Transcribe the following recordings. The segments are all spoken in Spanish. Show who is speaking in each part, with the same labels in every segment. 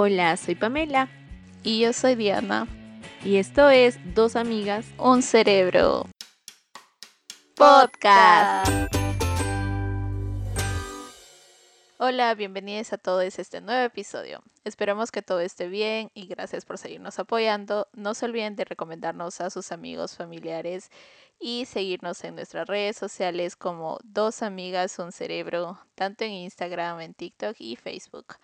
Speaker 1: Hola, soy Pamela
Speaker 2: Y yo soy Diana.
Speaker 1: y esto es Dos Amigas
Speaker 2: Un cerebro.
Speaker 1: Podcast.
Speaker 2: Hola, bienvenidos a todos a este nuevo episodio. Esperamos que todo esté bien y gracias por seguirnos apoyando. No se olviden de recomendarnos a sus amigos, familiares y seguirnos en nuestras redes sociales como Dos Amigas Un Cerebro, tanto en Instagram, en TikTok y Facebook.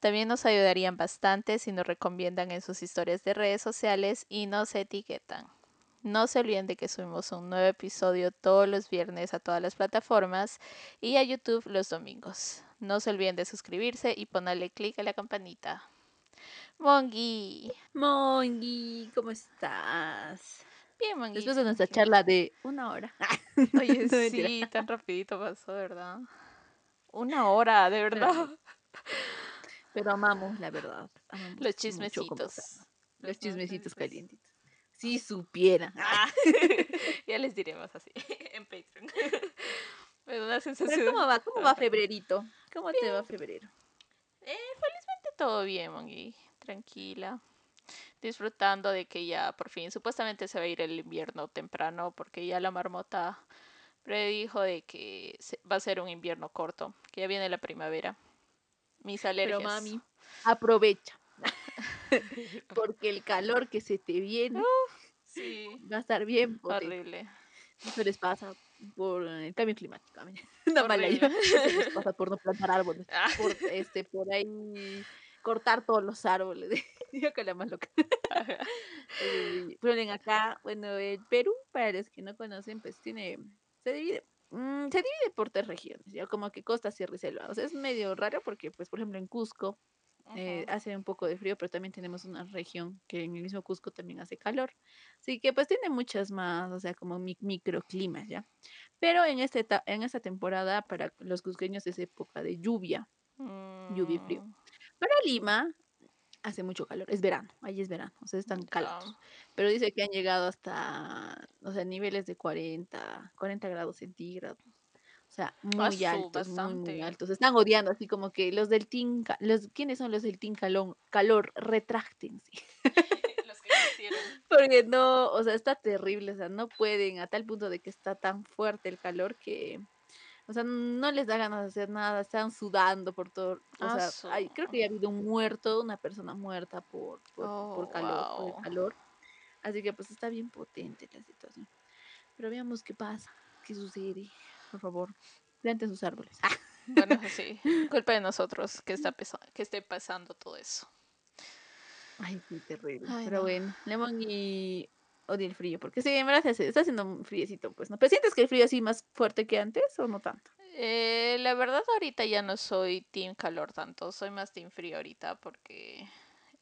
Speaker 2: También nos ayudarían bastante si nos recomiendan en sus historias de redes sociales y nos etiquetan. No se olviden de que subimos un nuevo episodio todos los viernes a todas las plataformas y a YouTube los domingos. No se olviden de suscribirse y ponerle clic a la campanita. Mongi.
Speaker 1: Mongi, ¿cómo estás?
Speaker 2: Bien, Mongi.
Speaker 1: Después de nuestra charla de una hora.
Speaker 2: Oye,
Speaker 1: No, mentira.
Speaker 2: sí, tan rapidito pasó, ¿verdad? Una hora, de verdad.
Speaker 1: Pero amamos, la verdad. amamos
Speaker 2: Los chismecitos.
Speaker 1: Los chismecitos calientitos. Si supiera.
Speaker 2: Ah, ya les diremos así, en Patreon. Me da una sensación.
Speaker 1: Pero ¿cómo va? ¿Cómo va febrerito? ¿Cómo te va febrero?
Speaker 2: Eh, felizmente todo bien, Mongi. Tranquila. Disfrutando de que ya por fin, supuestamente se va a ir el invierno temprano, porque ya la marmota predijo de que va a ser un invierno corto, que ya viene la primavera. Mis alergias.
Speaker 1: Pero mami, aprovecha. Porque el calor que se te viene
Speaker 2: Sí,
Speaker 1: va a estar bien potente.
Speaker 2: horrible.
Speaker 1: Eso les pasa por el cambio climático. Una mala idea. Eso les pasa por no plantar árboles.
Speaker 2: Ah.
Speaker 1: Por, este, por ahí cortar todos los árboles. Yo que la más loca. Pero acá, bueno, el Perú, para los que no conocen, pues tiene, se divide, mm, se divide por tres regiones, ya como que costa, sierra y selva. O sea, es medio raro porque, pues, por ejemplo, en Cusco eh, hace un poco de frío, pero también tenemos una región que en el mismo Cusco también hace calor. Así que pues tiene muchas más, o sea, como mi- microclimas, ¿ya? Pero en, este, en esta temporada para los cusqueños es época de lluvia. lluvia y frío.
Speaker 2: Mm,
Speaker 1: Para Lima hace mucho calor, es verano, ahí es verano, o sea, están calados. Pero dice que han llegado hasta, o sea, niveles de 40, 40 grados centígrados. O sea, muy
Speaker 2: su,
Speaker 1: altos, muy, muy altos. Están odiando, así como que los del Team, los, ¿quiénes son los del Team Calón? Calor? Retráctense.
Speaker 2: Los que quisieron.
Speaker 1: Porque no, o sea, está terrible, o sea, no pueden, a tal punto de que está tan fuerte el calor que, o sea, no les da ganas de hacer nada, están sudando por todo, o
Speaker 2: Ah,
Speaker 1: sea, hay- creo que ya ha habido un muerto, una persona muerta por, por, por
Speaker 2: Oh,
Speaker 1: calor, por el calor. Así que pues está bien potente la situación. Pero veamos qué pasa, qué sucede, por favor. Planten sus árboles. Ah,
Speaker 2: Bueno, sí, culpa de nosotros que, está que esté pasando todo eso.
Speaker 1: Ay, qué terrible.
Speaker 2: Ay,
Speaker 1: Pero
Speaker 2: no.
Speaker 1: bueno, Lemon y odia el frío, porque sí, en verdad está haciendo un friecito, pues, ¿no? ¿Pero sientes que el frío así más fuerte que antes o no tanto?
Speaker 2: Eh, la verdad ahorita ya no soy team calor tanto, soy más team frío ahorita porque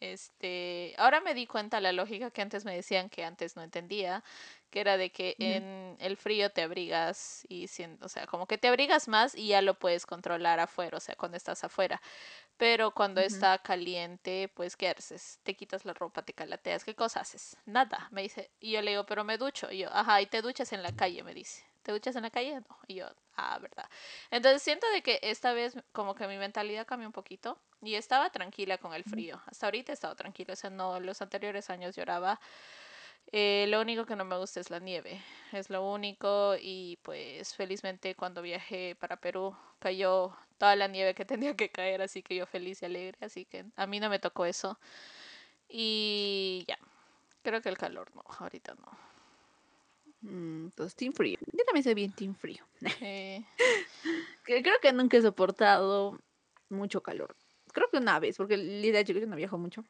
Speaker 2: este, ahora me di cuenta la lógica que antes me decían que antes no entendía, que era de que en el frío te abrigas y sien- o sea, como que te abrigas más y ya lo puedes controlar afuera, o sea, cuando estás afuera. Pero cuando está caliente, pues ¿qué haces? Te quitas la ropa, te calateas, ¿qué cosa haces? Nada, me dice. Y yo le digo, pero me ducho. Y yo, ajá, y te duchas en la calle, me dice. ¿Te duchas en la calle? No. Y yo, ah, verdad. Entonces siento de que esta vez como que mi mentalidad cambió un poquito y estaba tranquila con el frío. Hasta ahorita he estado tranquila, o sea, no, los anteriores años lloraba. Eh, lo único que no me gusta es la nieve, es lo único y pues felizmente cuando viajé para Perú cayó toda la nieve que tenía que caer, así que yo feliz y alegre, así que a mí no me tocó eso. Y ya, creo que el calor no, ahorita no.
Speaker 1: Mm, Entonces, team frío. Yo también soy bien team frío.
Speaker 2: Eh,
Speaker 1: Creo que nunca he soportado mucho calor. Creo que una vez, porque de hecho yo no viajo mucho.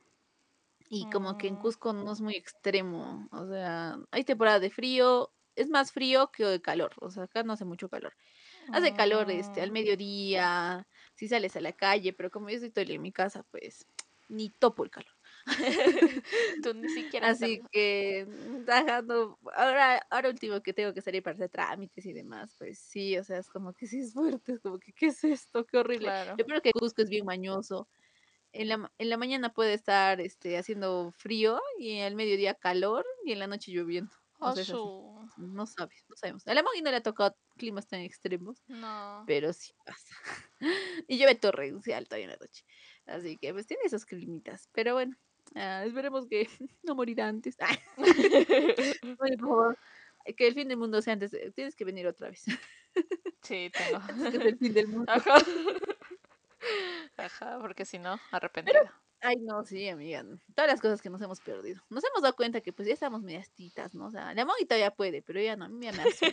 Speaker 1: Y como que en
Speaker 2: Mm.
Speaker 1: Cusco no es muy extremo. O sea, hay temporada de frío. Es más frío que de calor. O sea, acá no hace mucho calor. Hace calor este, al
Speaker 2: mm,
Speaker 1: mediodía, si sales a la calle, pero como yo estoy en mi casa, pues ni topo el calor.
Speaker 2: Tú ni siquiera
Speaker 1: Así que, mm, ajá, no, ahora, ahora último que tengo que salir para hacer trámites y demás, pues sí, o sea, es como que sí es fuerte, es como que, ¿qué es esto? Qué horrible.
Speaker 2: Claro.
Speaker 1: Yo creo que Cusco es bien mañoso. En la, en la mañana puede estar este, haciendo frío y al mediodía calor y en la noche lloviendo. O
Speaker 2: Oh,
Speaker 1: sea, No sabes, no sabemos. A la no le ha tocado climas tan extremos,
Speaker 2: No.
Speaker 1: pero sí pasa. y llueve torrencial todavía en la noche. Así que pues tiene esas climitas. Pero bueno, ah, esperemos que no morirá antes. Oye, por favor, que el fin del mundo sea antes. Tienes que venir otra vez.
Speaker 2: Sí, tengo.
Speaker 1: que es el fin del mundo.
Speaker 2: Ajá. Ajá, porque si no, arrepentida.
Speaker 1: Ay, no, sí, amiga. Todas las cosas que nos hemos perdido. Nos hemos dado cuenta que pues ya estamos medias titas, ¿no? O sea, la monita ya puede, pero ella no, a mí ya me hace.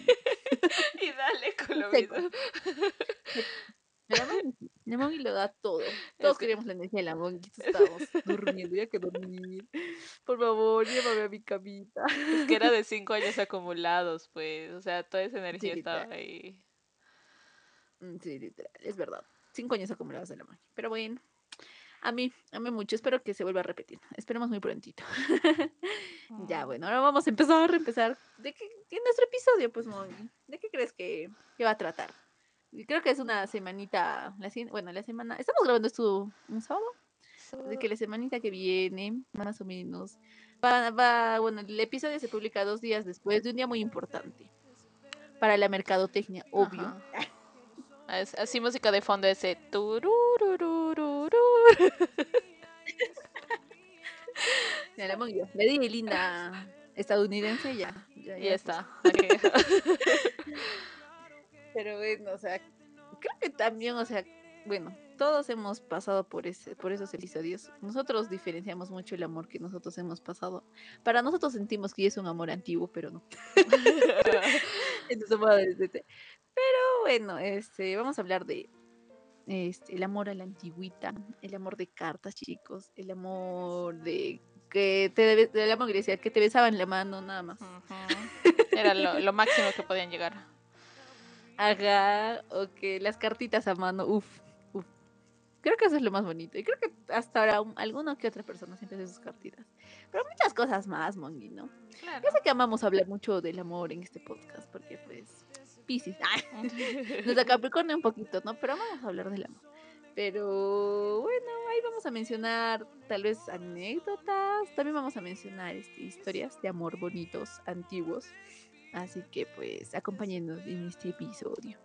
Speaker 2: y dale con lo mismo.
Speaker 1: Mongi lo da todo. Todos
Speaker 2: que-
Speaker 1: queríamos la energía de la Mongi. Estábamos durmiendo, ya que dormir. Por favor, llévame a mi camita.
Speaker 2: Es que era de cinco años acumulados, pues. O sea, toda esa energía estaba ahí.
Speaker 1: Mm, Sí, literal, es verdad. Cinco años acumulados de la Mongi. Pero bueno, a mí, a mí mucho. Espero que se vuelva a repetir. Esperemos muy prontito. Ya, bueno, ahora vamos a empezar a empezar. ¿De qué? En nuestro episodio, pues, Mongi. ¿De qué crees que, que va a tratar? Creo que es una semanita, la, bueno, la semana, estamos grabando esto un sábado, de que la semanita que viene, más o menos, va, va, bueno, el episodio se publica dos días después de un día muy importante para la mercadotecnia, obvio.
Speaker 2: Ajá. Así música de fondo ese.
Speaker 1: Ya la Mongi, le di linda estadounidense ya. Ya, ya
Speaker 2: ya está. aquí.
Speaker 1: Pero bueno, o sea, creo que también, o sea, bueno, todos hemos pasado por ese, por esos episodios. Nosotros diferenciamos mucho el amor que nosotros hemos pasado. Para nosotros sentimos que es un amor antiguo, pero no. Pero bueno, este, vamos a hablar de este, el amor a la antigüita, el amor de cartas, chicos, el amor de que te el amor que decía que te besaban la mano, nada más.
Speaker 2: Era lo, lo máximo que podían llegar.
Speaker 1: Ajá, o que las cartitas a mano, uff, uff. Creo que eso es lo más bonito. Y creo que hasta ahora un- alguna que otra persona siempre hace sus cartitas. Pero muchas cosas más, Mongi, ¿no?
Speaker 2: Claro.
Speaker 1: Yo sé que amamos hablar mucho del amor en este podcast, porque pues, Pisces, nos da Capricornio un poquito, ¿no? Pero vamos a hablar del amor. Pero bueno, ahí vamos a mencionar tal vez anécdotas, también vamos a mencionar este, historias de amor bonitos, antiguos. Así que pues acompáñenos en este episodio.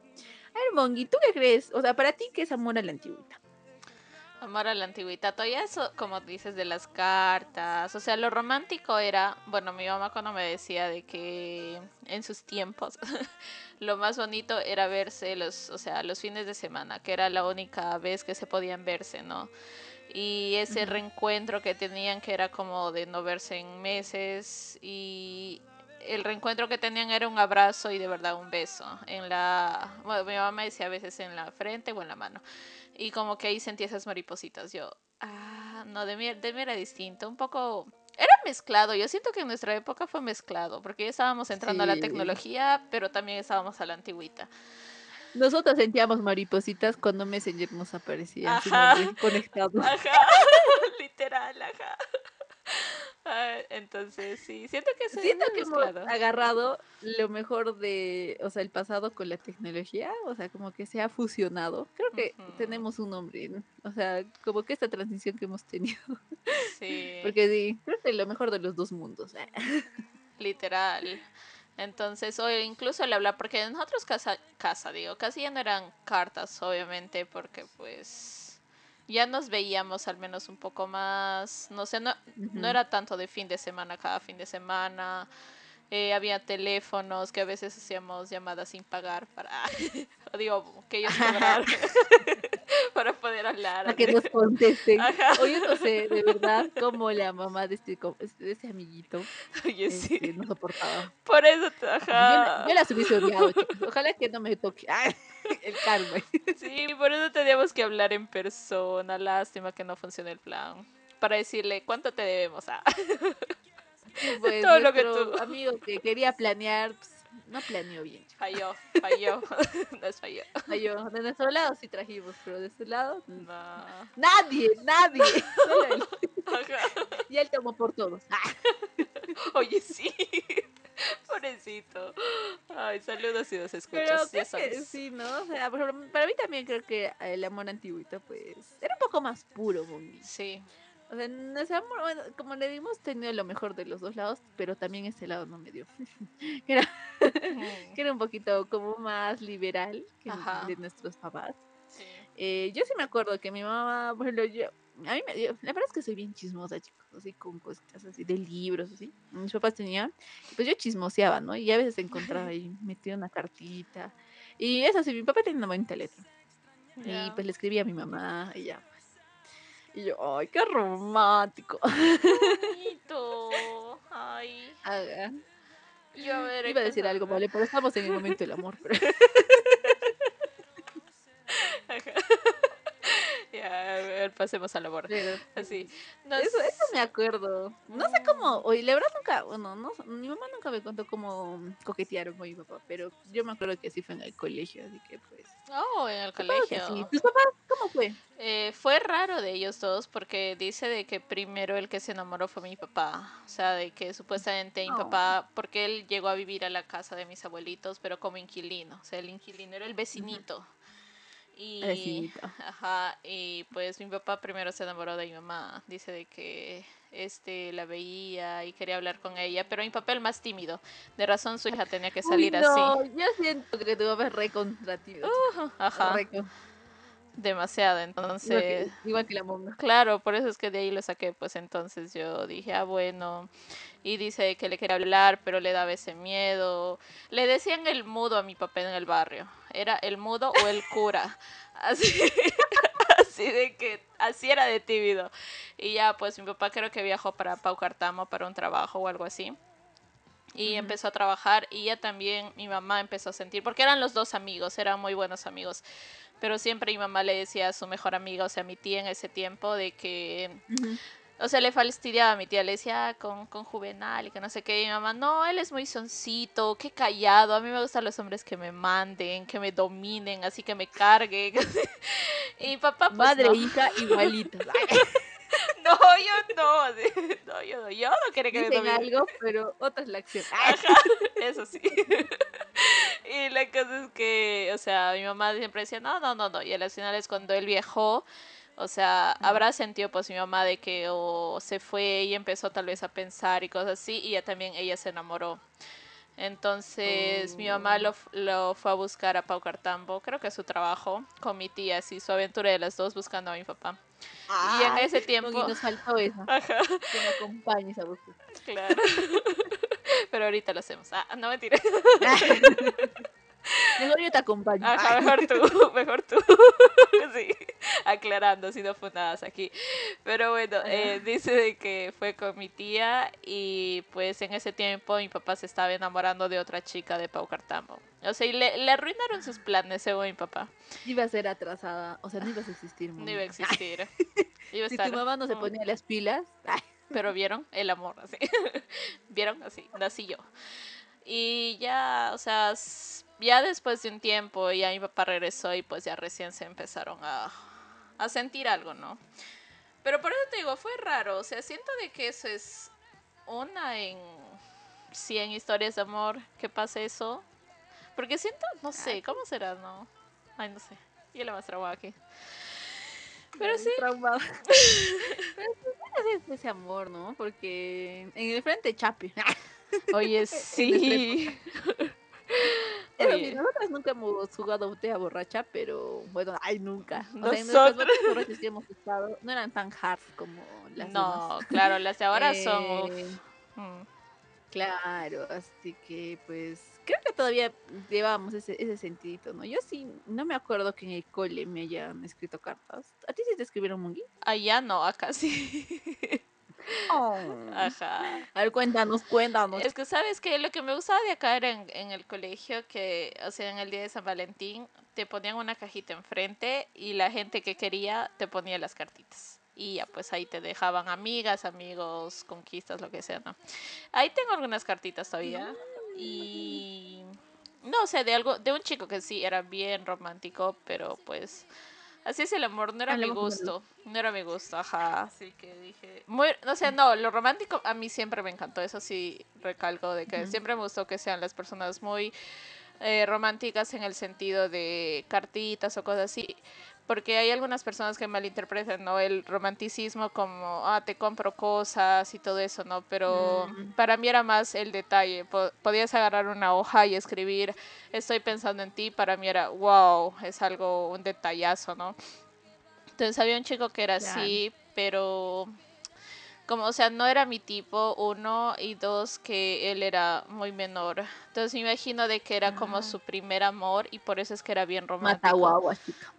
Speaker 1: A ver, ¿tú qué crees? O sea, para ti, ¿qué es amor a la antigüita?
Speaker 2: Amor a la antigüedad. Todavía eso, como dices, de las cartas. O sea, lo romántico era, bueno, mi mamá cuando me decía de que en sus tiempos lo más bonito era verse los, o sea, los fines de semana, que era la única vez que se podían verse, ¿no? Y ese reencuentro que tenían, que era como de no verse en meses, y el reencuentro que tenían era un abrazo y de verdad un beso. En la, bueno, mi mamá me decía a veces en la frente o en la mano. Y como que ahí sentí esas maripositas. Yo, ah, no, de mí, de mí era distinto. Un poco. Era mezclado. Yo siento que en nuestra época fue mezclado. Porque ya estábamos entrando a la
Speaker 1: Sí.
Speaker 2: tecnología, pero también estábamos a la antigüita.
Speaker 1: Nosotros sentíamos maripositas cuando Messenger nos aparecía sin
Speaker 2: Ajá.
Speaker 1: nombre conectado.
Speaker 2: Ajá, literal, ajá. Ah, entonces, sí, siento que se
Speaker 1: Siento que hemos agarrado lo mejor de, o sea, el pasado con la tecnología, o sea, como que se ha fusionado. Creo que tenemos un nombre, ¿no? o sea, como que esta transición que hemos tenido.
Speaker 2: Sí.
Speaker 1: Porque sí, creo que lo mejor de los dos mundos.
Speaker 2: Literal. Entonces, o incluso el hablar, porque nosotros casa, casa, digo, casi ya no eran cartas, obviamente, porque pues ya nos veíamos al menos un poco más, no sé, no, no era tanto de fin de semana cada fin de semana. eh, había teléfonos que a veces hacíamos llamadas sin pagar para, digo, que ellos cobraran para poder hablar.
Speaker 1: Para que nos contesten.
Speaker 2: Ajá.
Speaker 1: O yo no sé, de verdad, cómo la mamá de este, co- de este amiguito
Speaker 2: Oye, sí.
Speaker 1: este, no soportaba.
Speaker 2: Por eso, te-
Speaker 1: Yo,
Speaker 2: ajá.
Speaker 1: la- yo las hubiese odiado, chicos. Ojalá que no me toque. Ay, el karma.
Speaker 2: Sí, por eso teníamos que hablar en persona. Lástima que no funcione el plan. Para decirle cuánto te debemos. Ah,
Speaker 1: Pues,
Speaker 2: Todo lo que tú-
Speaker 1: amigo que quería planear, pues, no planeó bien.
Speaker 2: falló, falló. Nos falló.
Speaker 1: Falló. De nuestro lado sí trajimos, pero de su lado, mm,
Speaker 2: No.
Speaker 1: nadie, nadie. Solo él.
Speaker 2: Ajá.
Speaker 1: Y él tomó por todos. Ah,
Speaker 2: Oye, sí. Pobrecito. Ay, saludos y nos
Speaker 1: Pero
Speaker 2: escuchas.
Speaker 1: creo
Speaker 2: Ya
Speaker 1: que
Speaker 2: sabes.
Speaker 1: sí, ¿no? O sea, para mí también creo que el amor antiguito, pues, era un poco más puro, Mongi.
Speaker 2: Sí.
Speaker 1: O sea, amor, bueno, como le dimos, tenido lo mejor de los dos lados, pero también ese lado no me dio. que, era, que era un poquito como más liberal que
Speaker 2: Ajá.
Speaker 1: de nuestros papás.
Speaker 2: Sí.
Speaker 1: Eh, yo sí me acuerdo que mi mamá, bueno, yo, a mí me, dio la verdad es que soy bien chismosa, chicos, así con cositas así de libros, así. Mis papás tenían, pues yo chismoseaba, ¿no? Y a veces encontraba ahí, metía una cartita. Y eso sí, mi papá tenía una bonita letra. Y pues le escribía a mi mamá y ya. Y yo, ay, qué romántico.
Speaker 2: Bonito. Ay.
Speaker 1: Yo a ver. Iba a decir algo, vale, pero estamos en el momento del amor. Pero...
Speaker 2: ya, pasemos a la borda. Así.
Speaker 1: Eso, eso me acuerdo. No sé cómo, oye, la verdad nunca, bueno, no, mi mamá nunca me contó cómo coquetearon con mi papá, pero yo me acuerdo que así fue en el colegio, así que pues.
Speaker 2: Oh, en el colegio.
Speaker 1: Sí. ¿Tus papás cómo fue?
Speaker 2: Eh, fue raro de ellos dos porque dice de que primero el que se enamoró fue mi papá. O sea, de que supuestamente mi papá, porque él llegó a vivir a la casa de mis abuelitos, pero como inquilino. O sea, el inquilino era el vecinito. Y, ajá, y pues mi papá primero se enamoró de mi mamá. Dice de que este la veía y quería hablar con ella, pero mi papá el más tímido. De razón su hija tenía que salir
Speaker 1: Uy,
Speaker 2: no,
Speaker 1: así. Yo siento que tu papá es re
Speaker 2: ajá. Demasiado, entonces.
Speaker 1: Igual que, la mamá.
Speaker 2: Claro, por eso es que de ahí lo saqué, pues entonces yo dije, ah, bueno. Y dice que le quería hablar, pero le daba ese miedo. Le decían el mudo a mi papá en el barrio era el mudo o el cura. Así, así de que, así era de tímido. Y ya, pues mi papá creo que viajó para Paucartamo para un trabajo o algo así. Y empezó a trabajar y ya también mi mamá empezó a sentir, porque eran los dos amigos, eran muy buenos amigos. Pero siempre mi mamá le decía a su mejor amiga, o sea, a mi tía en ese tiempo, de que o sea, le fastidiaba a mi tía, le decía ah, con, con Juvenal y que no sé qué. Y mi mamá, no, él es muy soncito, qué callado. A mí me gustan los hombres que me manden, que me dominen, así que me carguen. y mi papá, pues,
Speaker 1: Madre hija igualitas.
Speaker 2: no, yo no. No, yo no, yo no quería que
Speaker 1: Dicen me algo, pero otra es la acción.
Speaker 2: eso sí. y la cosa es que, o sea, mi mamá siempre decía, no, no, no, no. Y al final es cuando él viajó o sea, habrá sentido pues mi mamá de que o se fue y empezó tal vez a pensar y cosas así y ya también ella se enamoró. Entonces mi mamá lo, oh. lo, fue a buscar a Pau Cartambo, creo que es su trabajo, con mi tía, así su aventura de las dos buscando a mi papá. y en ese tiempo...
Speaker 1: nos faltó eso. Ajá. Que me acompañes a buscar.
Speaker 2: Claro. Pero ahorita lo hacemos. Ah, no mentira.
Speaker 1: Mejor yo te acompaño.
Speaker 2: Ajá, mejor tú, mejor tú. sí, aclarando, si no fue nada aquí. Pero bueno, eh, dice de que fue con mi tía y pues en ese tiempo mi papá se estaba enamorando de otra chica de Pau Cartambo. O sea, y le, le arruinaron sus planes, según mi papá.
Speaker 1: Iba a ser atrasada, o sea, no ibas a existir.
Speaker 2: No iba a existir.
Speaker 1: si tu mamá no se ponía las pilas.
Speaker 2: Pero vieron el amor, así. vieron así, nací yo. Y ya, o sea, ya después de un tiempo, ya mi papá regresó y pues ya recién se empezaron a, a sentir algo, ¿no? Pero por eso te digo, fue raro, o sea, siento de que eso es una en 100 historias de amor que pase eso. Porque siento, no sé, ¿cómo será? No. Ay, no sé. Y la más traumada aquí. Pero sí.
Speaker 1: Traumado. es ese amor, ¿no? Porque en el frente chape.
Speaker 2: Oye, sí.
Speaker 1: Nosotros nunca hemos jugado botella borracha, pero bueno, ay, nunca. O
Speaker 2: nosotros...
Speaker 1: sea, borrachas que hemos estado no eran tan hard como las
Speaker 2: No, claro, las de ahora son...
Speaker 1: Eh, mm. Claro, así que pues creo que todavía llevábamos ese, ese sentidito, ¿no? Yo sí, no me acuerdo que en el cole me hayan escrito cartas. ¿A ti sí te escribieron Mungi?
Speaker 2: Allá no, acá sí.
Speaker 1: Oh.
Speaker 2: Ajá.
Speaker 1: A ver, cuéntanos, cuéntanos.
Speaker 2: Es que, ¿sabes que Lo que me gustaba de acá era en, en, el colegio, que, o sea, en el día de San Valentín, te ponían una cajita enfrente y la gente que quería te ponía las cartitas. Y ya, pues ahí te dejaban amigas, amigos, conquistas, lo que sea, ¿no? Ahí tengo algunas cartitas todavía. Y. No sé, de algo, de un chico que sí era bien romántico, pero pues Así es el amor, no era mi gusto. No era mi gusto, ajá. Así que dije. Muy, no sé, no, lo romántico a mí siempre me encantó. Eso sí recalco de que siempre me gustó que sean las personas muy eh, románticas en el sentido de cartitas o cosas así, porque hay algunas personas que malinterpretan, ¿no? El romanticismo como, ah, te compro cosas y todo eso, ¿no? Pero
Speaker 1: Mm.
Speaker 2: para mí era más el detalle. Po- podías agarrar una hoja y escribir, estoy pensando en ti, para mí era, wow, es algo, un detallazo, ¿no? Entonces había un chico que era así, pero como, o sea, no era mi tipo, uno, y dos, que él era muy menor. Entonces me imagino de que era como
Speaker 1: Ah.
Speaker 2: su primer amor y por eso es que era bien romántico.
Speaker 1: Mata guaguas, chica.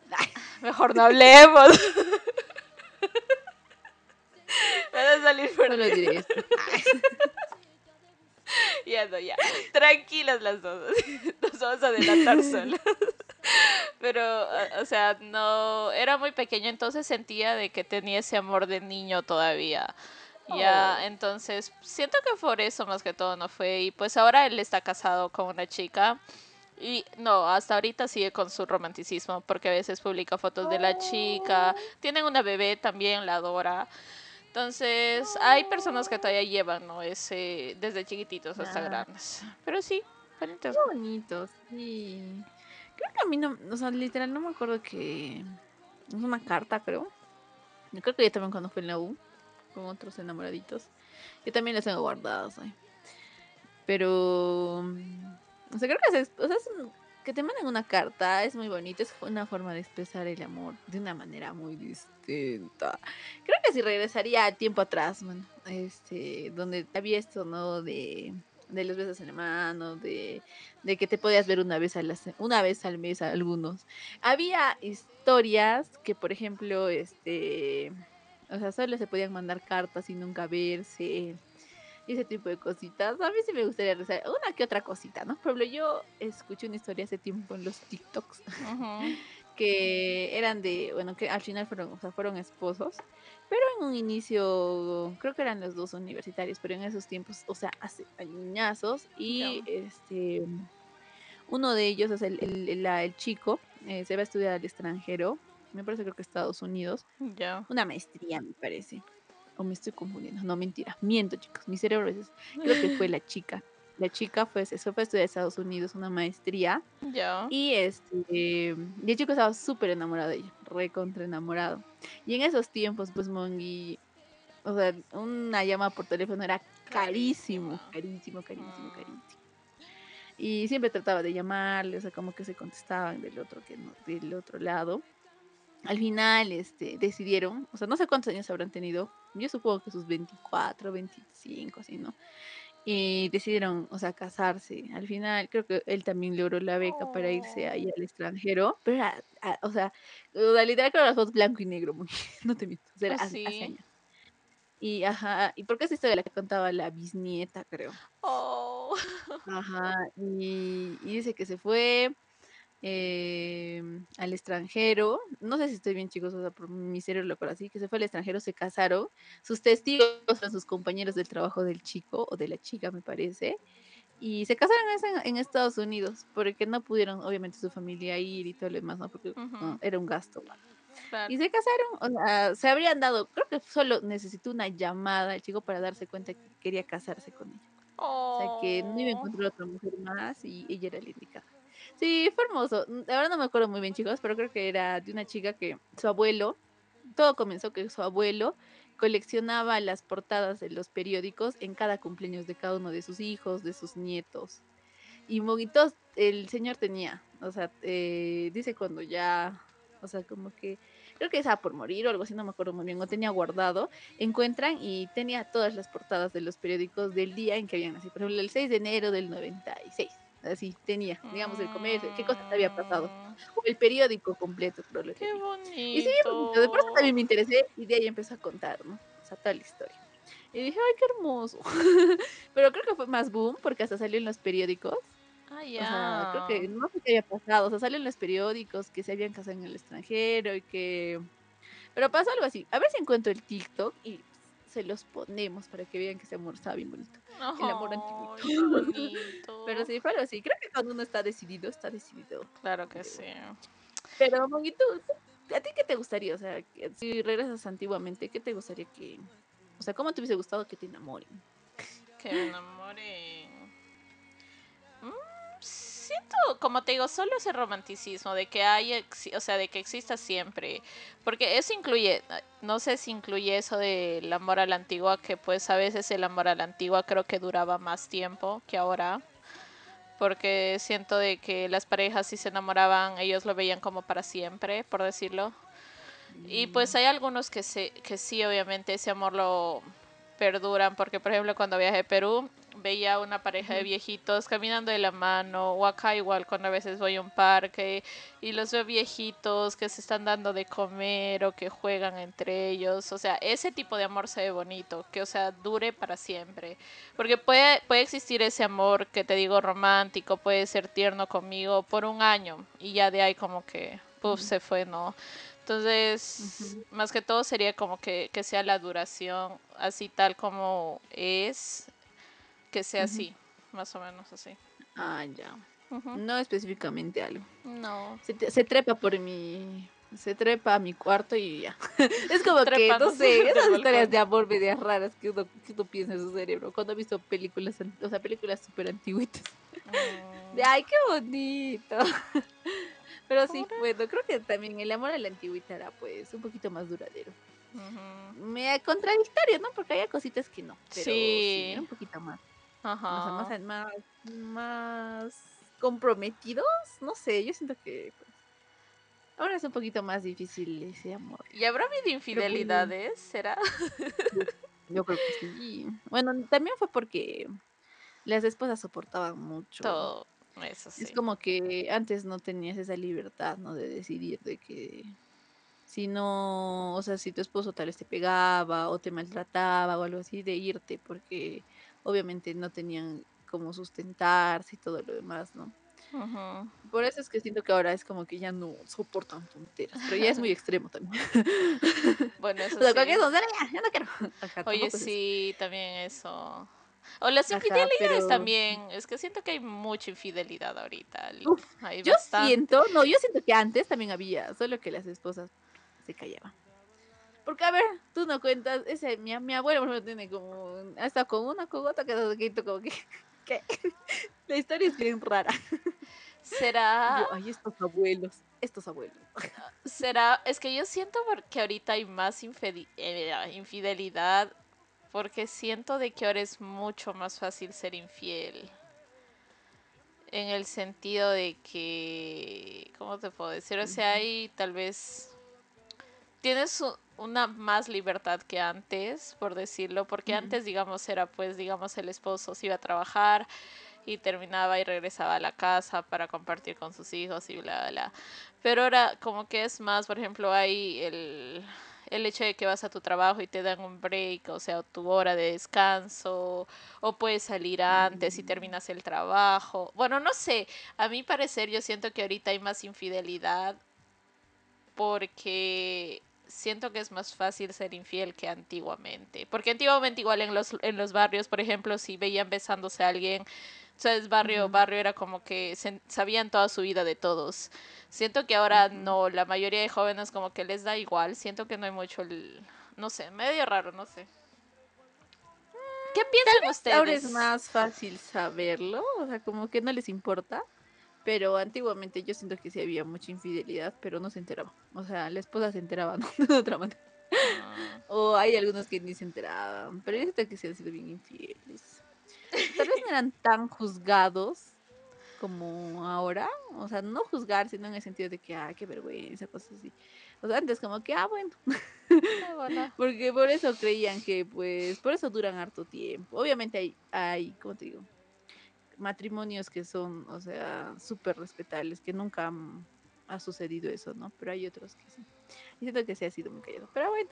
Speaker 2: Mejor no hablemos. Me va a salir por
Speaker 1: Solo diré esto.
Speaker 2: Ya no, ya. Tranquilas las dos. Nos vamos a adelantar solas. Pero, o- o sea, no. Era muy pequeño, entonces sentía de que tenía ese amor de niño todavía. Ya,
Speaker 1: Oh.
Speaker 2: entonces siento que por eso más que todo no fue. Y pues ahora él está casado con una chica. Y no, hasta ahorita sigue con su romanticismo, porque a veces publica fotos de la chica. Tienen una bebé también, la adora. Entonces, hay personas que todavía llevan, ¿no? Ese, desde chiquititos hasta
Speaker 1: Ah.
Speaker 2: grandes. Pero sí, bonitos.
Speaker 1: Qué bonito, sí. Creo que a mí no, o sea, literal no me acuerdo que es una carta, creo. Yo creo que yo también cuando fui en la U con otros enamoraditos. Yo también las tengo guardadas ahí. Pero o sea, creo que es, o sea, es que te manden una carta es muy bonito, es una forma de expresar el amor de una manera muy distinta. Creo que si regresaría a tiempo atrás, bueno, este, donde había esto, ¿no? De, de los besos en la mano, de, de que te podías ver una vez, a la se- una vez al mes algunos. Había historias que, por ejemplo, este, o sea, solo se podían mandar cartas y nunca verse. Y ese tipo de cositas. A mí sí me gustaría rezar una que otra cosita, ¿no? Por ejemplo, yo escuché una historia hace tiempo en los TikToks que eran de, bueno, que al final fueron, o sea, fueron esposos, pero en un inicio, creo que eran los dos universitarios, pero en esos tiempos, o sea, hace añazos, y este, uno de ellos, o sea, el, el- el- la- el chico, eh, se va a estudiar al extranjero, me parece creo que Estados Unidos,
Speaker 2: Ya.
Speaker 1: una maestría, me parece. O me estoy confundiendo. No, mentira. Miento, chicos. Mi cerebro es... Creo que fue la chica. La chica fue, se fue a estudiar a Estados Unidos una maestría.
Speaker 2: Ya.
Speaker 1: Y este, y el chico estaba súper enamorado de ella, recontra enamorado. Y en esos tiempos, pues Mongi, o sea, una llamada por teléfono era carísimo, carísimo, carísimo,
Speaker 2: Mm.
Speaker 1: carísimo. Y siempre trataba de llamarle, o sea, como que se contestaban del otro, que no, del otro lado. Al final, este, decidieron, o sea, no sé cuántos años habrán tenido, yo supongo que sus 24, 25, así, ¿no? Y decidieron, o sea, casarse. Al final, creo que él también logró la beca para irse ahí al extranjero. Pero era, a- o sea, literal creo que las fotos blanco y negro, muy, no te miento, o sea,
Speaker 2: Pues
Speaker 1: hace, años. Y, ajá, y porque esa historia la que contaba la bisnieta, creo.
Speaker 2: Oh.
Speaker 1: Ajá, y, y dice que se fue em, al extranjero. No sé si estoy bien, chicos, o sea, por mi cerebro lo así, que se fue al extranjero, se casaron. Sus testigos fueron sus compañeros del trabajo del chico o de la chica, me parece. Y se casaron en, en Estados Unidos, porque no pudieron, obviamente, su familia ir y todo lo demás, ¿no? Porque no, era un gasto.
Speaker 2: Claro.
Speaker 1: Y se casaron, o sea, se habrían dado, creo que solo necesitó una llamada el chico para darse cuenta que quería casarse con ella. O sea, que no iba a
Speaker 2: Oh.
Speaker 1: encontrar otra mujer más y ella era la indicada. Sí, fue hermoso. Mm, La verdad no me acuerdo muy bien, chicos, pero creo que era de una chica que su abuelo, todo comenzó que su abuelo coleccionaba las portadas de los periódicos en cada cumpleaños de cada uno de sus hijos, de sus nietos. Y moguitos el señor tenía, o sea, eh, dice cuando ya, o sea, como que creo que estaba por morir o algo así, no me acuerdo muy bien, o tenía guardado, encuentran y tenía todas las portadas de los periódicos del día en que habían nacido. Por ejemplo, el 6 de enero del 96. Así tenía, digamos, el comercio, qué cosas había pasado.
Speaker 2: Mm,
Speaker 1: O el periódico completo, creo lo
Speaker 2: Qué bonito.
Speaker 1: Y sí. De por eso también me interesé y de ahí empezó a contar, ¿no? O sea, toda la historia. Y dije, ay, qué hermoso. Pero creo que fue más boom porque hasta salió en los periódicos.
Speaker 2: Ah,
Speaker 1: O sea, creo que
Speaker 2: ya.
Speaker 1: no sé qué había pasado. O sea, salió en los periódicos que se habían casado en el extranjero y que. Pero pasó algo así. A ver si encuentro el TikTok y se los ponemos para que vean que ese amor estaba bien bonito. el amor antiguo. Pero sí, algo así. Creo que cuando uno está decidido, está decidido.
Speaker 2: Claro que sí.
Speaker 1: Pero, Monguito, ¿a ti qué te gustaría? O sea, si regresas antiguamente, ¿qué te gustaría que. O sea, ¿cómo te hubiese gustado que te enamoren?
Speaker 2: Que me enamore. Mm, siento, como te digo, solo ese romanticismo de que hay, o sea, de que exista siempre, porque eso incluye, no sé si incluye eso del amor a la antigua, que pues a veces el amor a la antigua creo que duraba más tiempo que ahora, porque siento de que las parejas si se enamoraban, ellos lo veían como para siempre, por decirlo. Y pues hay algunos que, se, que sí, obviamente, ese amor lo perduran, porque por ejemplo cuando viajé a Perú, veía una pareja de viejitos caminando de la mano, o acá igual cuando a veces voy a un parque y los veo viejitos que se están dando de comer o que juegan entre ellos, o sea, ese tipo de amor se ve bonito, que o sea, dure para siempre, porque puede, puede existir ese amor que te digo romántico, puede ser tierno conmigo por un año y ya de ahí como que, puff, se fue, ¿no? Entonces, más que todo sería como que, que sea la duración así tal como es que sea así, más o menos así.
Speaker 1: Ah, ya. No específicamente algo.
Speaker 2: No.
Speaker 1: Se, trepa por mi... Se trepa a mi cuarto y ya. es como que, no sé, esas historias de amor medias raras que uno, que uno piensa en su cerebro. Cuando ha visto películas, o sea, películas súper antiguitas. Mm. De, ay, qué bonito. Pero sí, bueno, creo que también el amor a la antigüita era pues un poquito más duradero. Me contradictorio, ¿no? Porque hay cositas que no. Pero sí un poquito más. Ajá. más, más, comprometidos, no sé, yo siento que pues, ahora es un poquito más difícil ese amor.
Speaker 2: ¿Y habrá habido infidelidades? ¿Será?
Speaker 1: Yo creo que sí. Bueno, también fue porque las esposas soportaban mucho.
Speaker 2: Todo, eso sí.
Speaker 1: Es como que antes no tenías esa libertad, ¿no? De decidir de que si no, o sea, si tu esposo tal vez te pegaba o te maltrataba o algo así, de irte porque obviamente no tenían cómo sustentarse y todo lo demás, ¿no? Por eso es que siento que ahora es como que ya no soportan tonteras, pero ya es muy extremo también.
Speaker 2: Bueno, eso sí.
Speaker 1: ya, no quiero.
Speaker 2: Oye, sí, también eso. O las infidelidades también. Es que siento que hay mucha infidelidad ahorita.
Speaker 1: yo siento, no, yo siento que antes también había, solo que las esposas se callaban. Porque, a ver, tú no cuentas, ese, mi, mi abuelo por tiene como, hasta con una cogota que como que, que la historia es bien rara.
Speaker 2: ¿Será?
Speaker 1: ay, estos abuelos, estos abuelos.
Speaker 2: ¿Será? Es que yo siento que ahorita hay más eh, infidelidad, porque siento de que ahora es mucho más fácil ser infiel. En el sentido de que, ¿cómo te puedo decir? O sea, hay tal vez... Tienes una más libertad que antes, por decirlo, porque antes, digamos, era pues, digamos, el esposo se iba a trabajar y terminaba y regresaba a la casa para compartir con sus hijos y bla, bla, bla. Pero ahora como que es más, por ejemplo, hay el, el hecho de que vas a tu trabajo y te dan un break, o sea, tu hora de descanso, o puedes salir antes y terminas el trabajo. Bueno, no sé, a mi parecer yo siento que ahorita hay más infidelidad porque siento que es más fácil ser infiel que antiguamente. Porque antiguamente igual en los, en los barrios, por ejemplo, si veían besándose a alguien, entonces barrio, barrio era como que sabían toda su vida de todos. Siento que ahora no, la mayoría de jóvenes como que les da igual, siento que no hay mucho, el, no sé, medio raro, no sé. ¿Qué piensan ustedes?
Speaker 1: Ahora es más fácil saberlo, o sea, como que no les importa. Pero antiguamente yo siento que sí había mucha infidelidad, pero no se enteraba. O sea, la esposa se enteraba ¿no? de otra manera. Ah. O hay algunos que ni se enteraban. Pero yo siento que sí han sido bien infieles. Tal vez no eran tan juzgados como ahora. O sea, no juzgar, sino en el sentido de que, ah, qué vergüenza, cosas así. O sea, antes como que, ah, bueno. Ah, Porque por eso creían que, pues, por eso duran harto tiempo. Obviamente hay, hay, ¿cómo te digo? Matrimonios que son, o sea, súper respetables, que nunca ha sucedido eso, ¿no? Pero hay otros que sí. Y siento que sí ha sido muy callado. Pero bueno,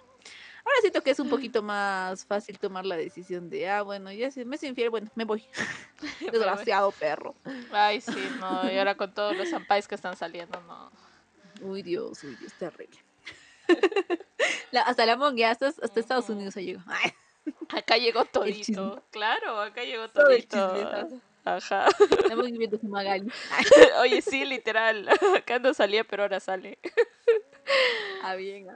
Speaker 1: ahora siento que es un poquito más fácil tomar la decisión de, ah, bueno, ya si me soy infiel, bueno, me voy. Desgraciado perro.
Speaker 2: Ay, sí, no, y ahora con todos los zampais que están saliendo, no.
Speaker 1: Uy, Dios, uy, Dios, terrible. hasta la monga, hasta, hasta Estados Unidos se llegó.
Speaker 2: Acá llegó todito. Claro, acá llegó todito. Ajá.
Speaker 1: Estamos viviendo su Magali.
Speaker 2: Oye, sí, literal. Acá no salía, pero ahora sale.
Speaker 1: Ah, bien.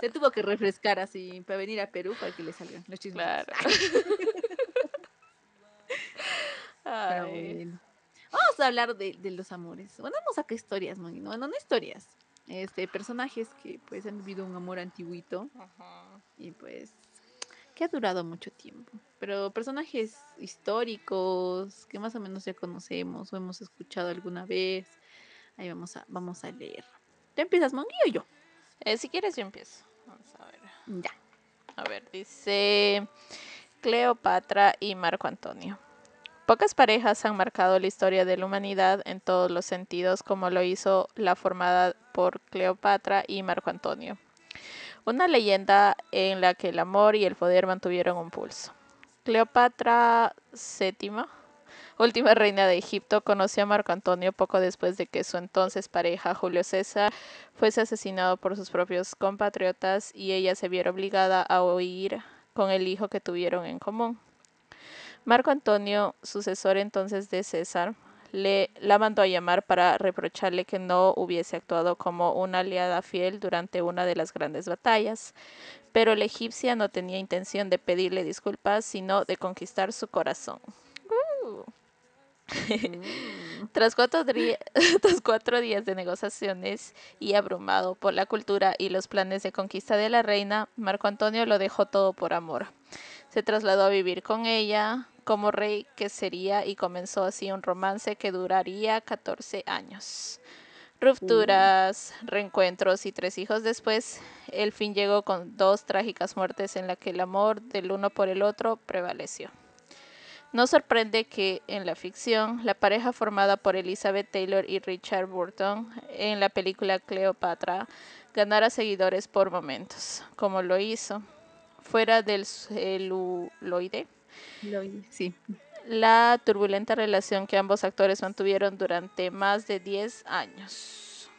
Speaker 1: Se tuvo que refrescar así para venir a Perú para que le salgan los chismes. Claro. Ay. Vamos vamos a hablar de, de los amores. Bueno, vamos a sacar historias, ¿no? Bueno, no historias. Este, personajes que pues han vivido un amor antiguito. Y pues que ha durado mucho tiempo. Pero personajes históricos que más o menos ya conocemos o hemos escuchado alguna vez. Ahí vamos a, vamos a leer. ¿Te empiezas, Mongi, o yo?
Speaker 2: Eh, si quieres, yo empiezo. Vamos a ver.
Speaker 1: Ya.
Speaker 2: A ver, dice Cleopatra y Marco Antonio. Pocas parejas han marcado la historia de la humanidad en todos los sentidos como lo hizo la formada por Cleopatra y Marco Antonio. Una leyenda en la que el amor y el poder mantuvieron un pulso. Cleopatra VII, última reina de Egipto, conoció a Marco Antonio poco después de que su entonces pareja Julio César fuese asesinado por sus propios compatriotas y ella se viera obligada a huir con el hijo que tuvieron en común. Marco Antonio, sucesor entonces de César, le la mandó a llamar para reprocharle que no hubiese actuado como una aliada fiel durante una de las grandes batallas. Pero la egipcia no tenía intención de pedirle disculpas, sino de conquistar su corazón. Uh. Tras cuatro, tras cuatro, días de negociaciones y abrumado por la cultura y los planes de conquista de la reina, Marco Antonio lo dejó todo por amor. Se trasladó a vivir con ella como rey que sería y comenzó así un romance que duraría 14 años. Rupturas, reencuentros y tres hijos después, el fin llegó con dos trágicas muertes en la que el amor del uno por el otro prevaleció. No sorprende que en la ficción, la pareja formada por Elizabeth Taylor y Richard Burton en la película Cleopatra ganara seguidores por momentos, como lo hizo fuera del celuloide.
Speaker 1: Sí.
Speaker 2: La turbulenta relación que ambos actores mantuvieron durante más de 10 años.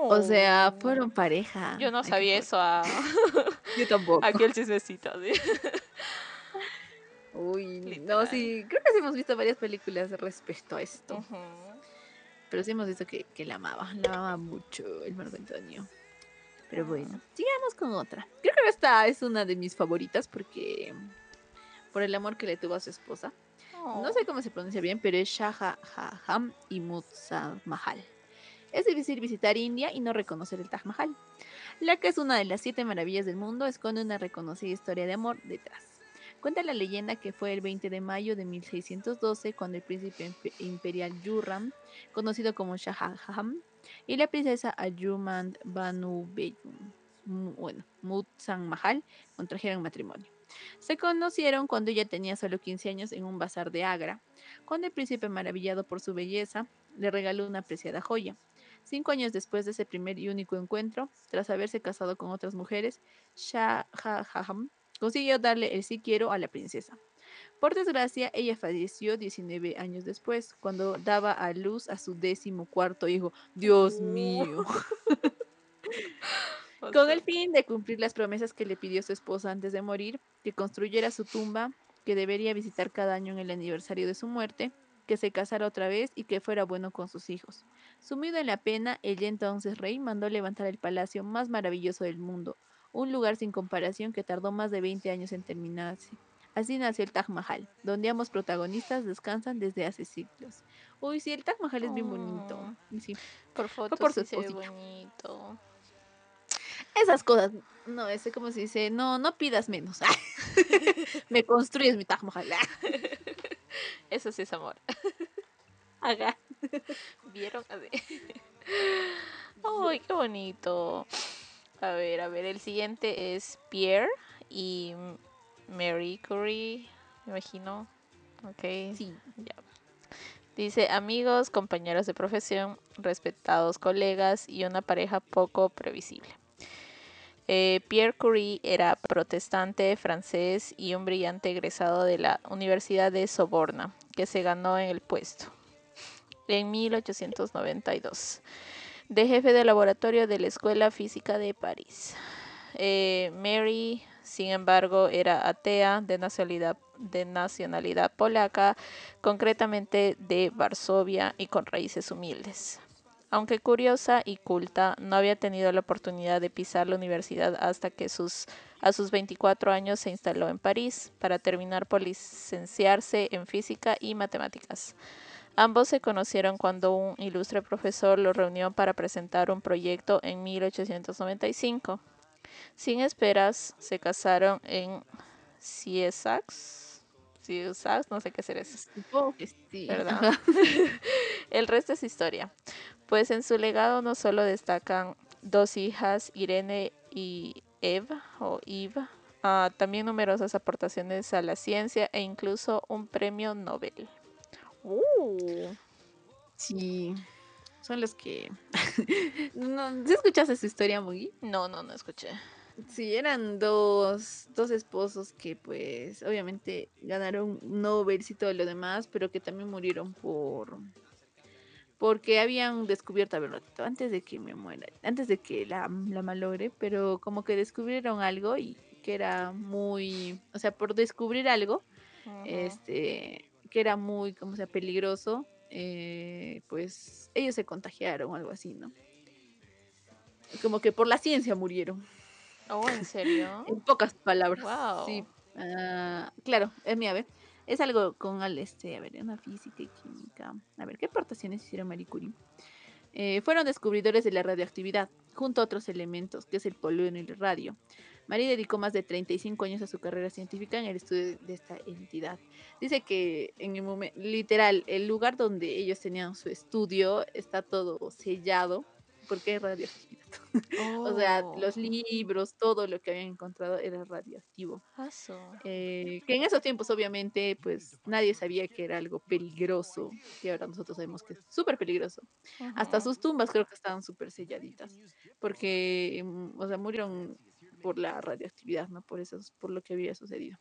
Speaker 1: O sea, oh. fueron pareja.
Speaker 2: Yo no sabía eso. A...
Speaker 1: Yo tampoco.
Speaker 2: Aquí el chismecito.
Speaker 1: Uy, no, sí, creo que sí hemos visto varias películas respecto a esto. Pero sí hemos visto que, que, la amaba, la amaba mucho el Marco Antonio. Pero bueno, sigamos con otra. Creo que esta es una de mis favoritas porque por el amor que le tuvo a su esposa. No sé oh. cómo se pronuncia bien, pero es Shah Jahan y Mahal. Es difícil visitar India y no reconocer el Taj Mahal. La que es una de las siete maravillas del mundo esconde una reconocida historia de amor detrás. Cuenta la leyenda que fue el 20 de mayo de 1612 cuando el príncipe imperial Yurram, conocido como Shah Jahan, y la princesa Ayumand Banu Beyum, bueno, Mutsan Mahal, contrajeron matrimonio. Se conocieron cuando ella tenía solo 15 años en un bazar de Agra, cuando el príncipe, maravillado por su belleza, le regaló una preciada joya. Cinco años después de ese primer y único encuentro, tras haberse casado con otras mujeres, Shah Jahan consiguió darle el sí quiero a la princesa. Por desgracia, ella falleció 19 años después, cuando daba a luz a su décimo cuarto hijo. Dios mío. Con el fin de cumplir las promesas que le pidió su esposa antes de morir, que construyera su tumba, que debería visitar cada año en el aniversario de su muerte, que se casara otra vez y que fuera bueno con sus hijos. Sumido en la pena, el entonces rey mandó levantar el palacio más maravilloso del mundo, un lugar sin comparación que tardó más de 20 años en terminarse. Así nació el Taj Mahal, donde ambos protagonistas descansan desde hace siglos. Uy, sí, el Taj Mahal es bien bonito.
Speaker 2: Oh.
Speaker 1: Sí.
Speaker 2: Por fotos por sí bonito.
Speaker 1: Esas cosas, no, ese como se dice, no, no pidas menos. Me construyes mi Taj Mahal.
Speaker 2: Eso sí es amor.
Speaker 1: Haga.
Speaker 2: ¿Vieron? Ay, qué bonito. A ver, a ver, el siguiente es Pierre y Mary Curie, me imagino. Ok.
Speaker 1: Sí.
Speaker 2: Ya. Dice, amigos, compañeros de profesión, respetados colegas y una pareja poco previsible. Eh, Pierre Curie era protestante francés y un brillante egresado de la Universidad de Soborna, que se ganó en el puesto en 1892 de jefe de laboratorio de la Escuela Física de París. Eh, Mary, sin embargo, era atea de nacionalidad, polaca, concretamente de Varsovia y con raíces humildes. Aunque curiosa y culta, no había tenido la oportunidad de pisar la universidad hasta que sus, a sus 24 años se instaló en París para terminar por licenciarse en física y matemáticas. Ambos se conocieron cuando un ilustre profesor los reunió para presentar un proyecto en 1895. Sin esperas, se casaron en Ciesax. Ciesax, no sé qué hacer eso. ¿Verdad? El resto es historia. Pues en su legado no solo destacan dos hijas, Irene y Eva, o Eva, ah, también numerosas aportaciones a la ciencia e incluso un premio Nobel. Uh.
Speaker 1: Sí, son los que... no, ¿sí escuchaste esa historia, muy
Speaker 2: No, no, no escuché.
Speaker 1: Sí, eran dos, dos esposos que pues obviamente ganaron Nobel y todo lo demás, pero que también murieron por porque habían descubierto, a ver, antes de que me muera, antes de que la, la malogre, pero como que descubrieron algo y que era muy, o sea, por descubrir algo, este, que era muy, como sea, peligroso, eh, pues ellos se contagiaron o algo así, ¿no? Como que por la ciencia murieron.
Speaker 2: Oh, ¿en serio?
Speaker 1: en pocas palabras. Wow. Sí. Ah, claro, es mi ave. Es algo con al este, a ver, una física y química. A ver, ¿qué aportaciones hicieron Marie Curie? Eh, fueron descubridores de la radioactividad, junto a otros elementos, que es el polio y el radio. Marie dedicó más de 35 años a su carrera científica en el estudio de esta entidad. Dice que en el momento, literal, el lugar donde ellos tenían su estudio está todo sellado porque es radioactividad. o sea, los oh. libros, todo lo que habían encontrado era radioactivo. Eh, que en esos tiempos, obviamente, pues nadie sabía que era algo peligroso, que ahora nosotros sabemos que es súper peligroso. Hasta sus tumbas creo que estaban súper selladitas, porque, mm, o sea, murieron por la radioactividad, ¿no? Por eso, por lo que había sucedido.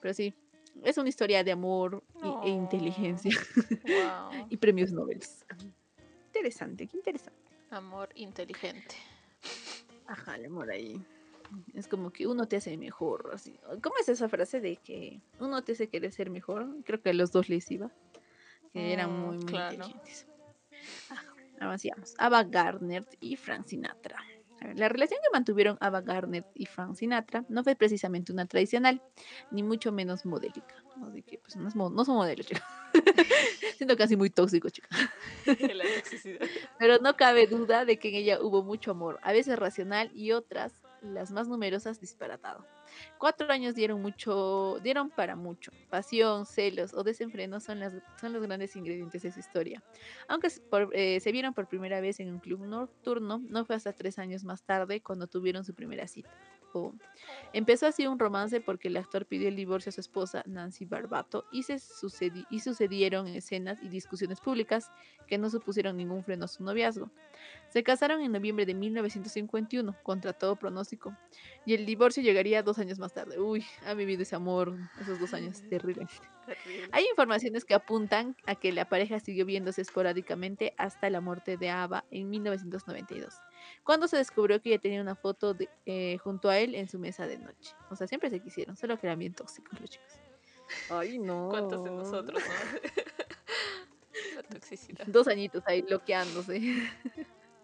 Speaker 1: Pero sí, es una historia de amor e inteligencia. y premios Nobel. Interesante, qué interesante.
Speaker 2: Amor inteligente.
Speaker 1: Ajá, el amor ahí. Es como que uno te hace mejor. Así. ¿Cómo es esa frase de que uno te hace querer ser mejor? Creo que a los dos les iba. Que eran mm, muy, muy inteligentes. avancemos. Ava Gardner y Frank Sinatra la relación que mantuvieron Ava Gardner y Frank Sinatra no fue precisamente una tradicional, ni mucho menos modélica. ¿no? que, pues, no, son modelos, chicos. Siento casi muy tóxico, chicos. Pero no cabe duda de que en ella hubo mucho amor, a veces racional y otras, las más numerosas, disparatado. Cuatro años dieron mucho, dieron para mucho. Pasión, celos o desenfreno son, los grandes ingredientes de su historia. Aunque eh, se vieron por primera vez en un club nocturno, no fue hasta tres años más tarde cuando tuvieron su primera cita. Empezó así un romance porque el actor pidió el divorcio a su esposa Nancy Barbato y, se y sucedieron escenas y discusiones públicas que no supusieron ningún freno a su noviazgo. Se casaron en noviembre de 1951, contra todo pronóstico, y el divorcio llegaría dos años más tarde. Uy, ha vivido ese amor esos dos años terrible. Hay informaciones que apuntan a que la pareja siguió viéndose esporádicamente hasta la muerte de Ava en 1992 cuando se descubrió que ella tenía una foto de, eh, junto a él en su mesa de noche. O sea, siempre se quisieron, solo que eran bien tóxicos los chicos.
Speaker 2: Ay, no. ¿Cuántos de nosotros, no?
Speaker 1: La toxicidad. Dos añitos ahí bloqueándose.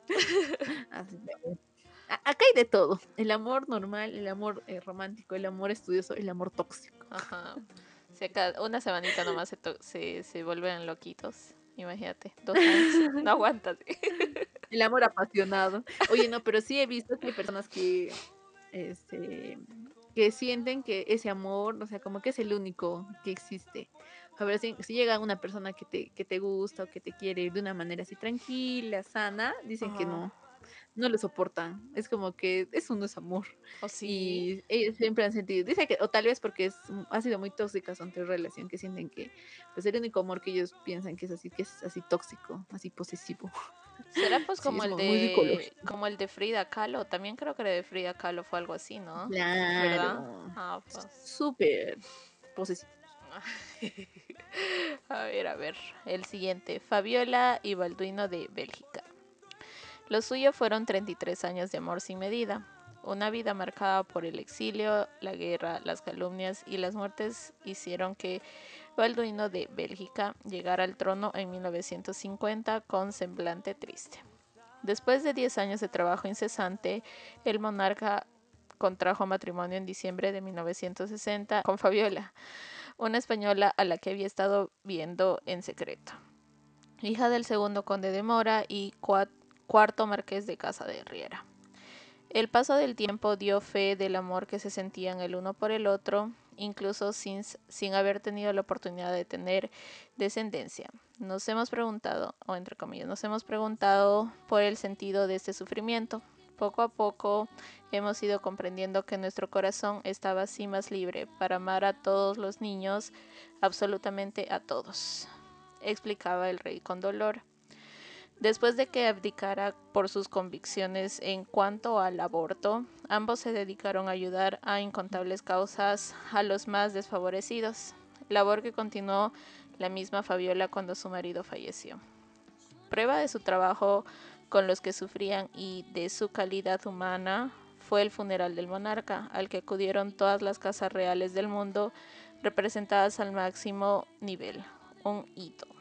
Speaker 1: Acá hay de todo. El amor normal, el amor eh, romántico, el amor estudioso, el amor tóxico.
Speaker 2: Ajá. Una semanita nomás se, se, se vuelven loquitos. Imagínate, dos años. no aguantas.
Speaker 1: El amor apasionado. Oye, no, pero sí he visto que hay personas que, este, que sienten que ese amor, o sea, como que es el único que existe. A ver, si, llega una persona que te, que te gusta o que te quiere de una manera así tranquila, sana, dicen que no, no lo soportan. Es como que eso no es amor.
Speaker 2: O sí.
Speaker 1: Y ellos siempre han sentido, dice que, o tal vez porque es, ha sido muy tóxica su relación, que sienten que pues el único amor que ellos piensan que es así, que es así tóxico, así posesivo.
Speaker 2: Será pues como el de como el de Frida Kahlo, también creo que el de Frida Kahlo fue algo así, ¿no?
Speaker 1: Claro. Ah, pues. Súper posesivo.
Speaker 2: a ver, a ver, el siguiente, Fabiola y Balduino de Bélgica. Lo suyo fueron 33 años de amor sin medida, una vida marcada por el exilio, la guerra, las calumnias y las muertes hicieron que Balduino de Bélgica llegara al trono en 1950 con semblante triste. Después de 10 años de trabajo incesante, el monarca contrajo matrimonio en diciembre de 1960 con Fabiola, una española a la que había estado viendo en secreto. hija del segundo conde de Mora y cuarto marqués de Casa de Riera. El paso del tiempo dio fe del amor que se sentían el uno por el otro, incluso sin, sin haber tenido la oportunidad de tener descendencia. Nos hemos preguntado, o entre comillas, nos hemos preguntado por el sentido de este sufrimiento. Poco a poco hemos ido comprendiendo que nuestro corazón estaba así más libre para amar a todos los niños, absolutamente a todos, explicaba el rey con dolor. Después de que abdicara por sus convicciones en cuanto al aborto, ambos se dedicaron a ayudar a incontables causas a los más desfavorecidos, labor que continuó la misma Fabiola cuando su marido falleció. Prueba de su trabajo con los que sufrían y de su calidad humana fue el funeral del monarca, al que acudieron todas las casas reales del mundo, representadas al máximo nivel, un hito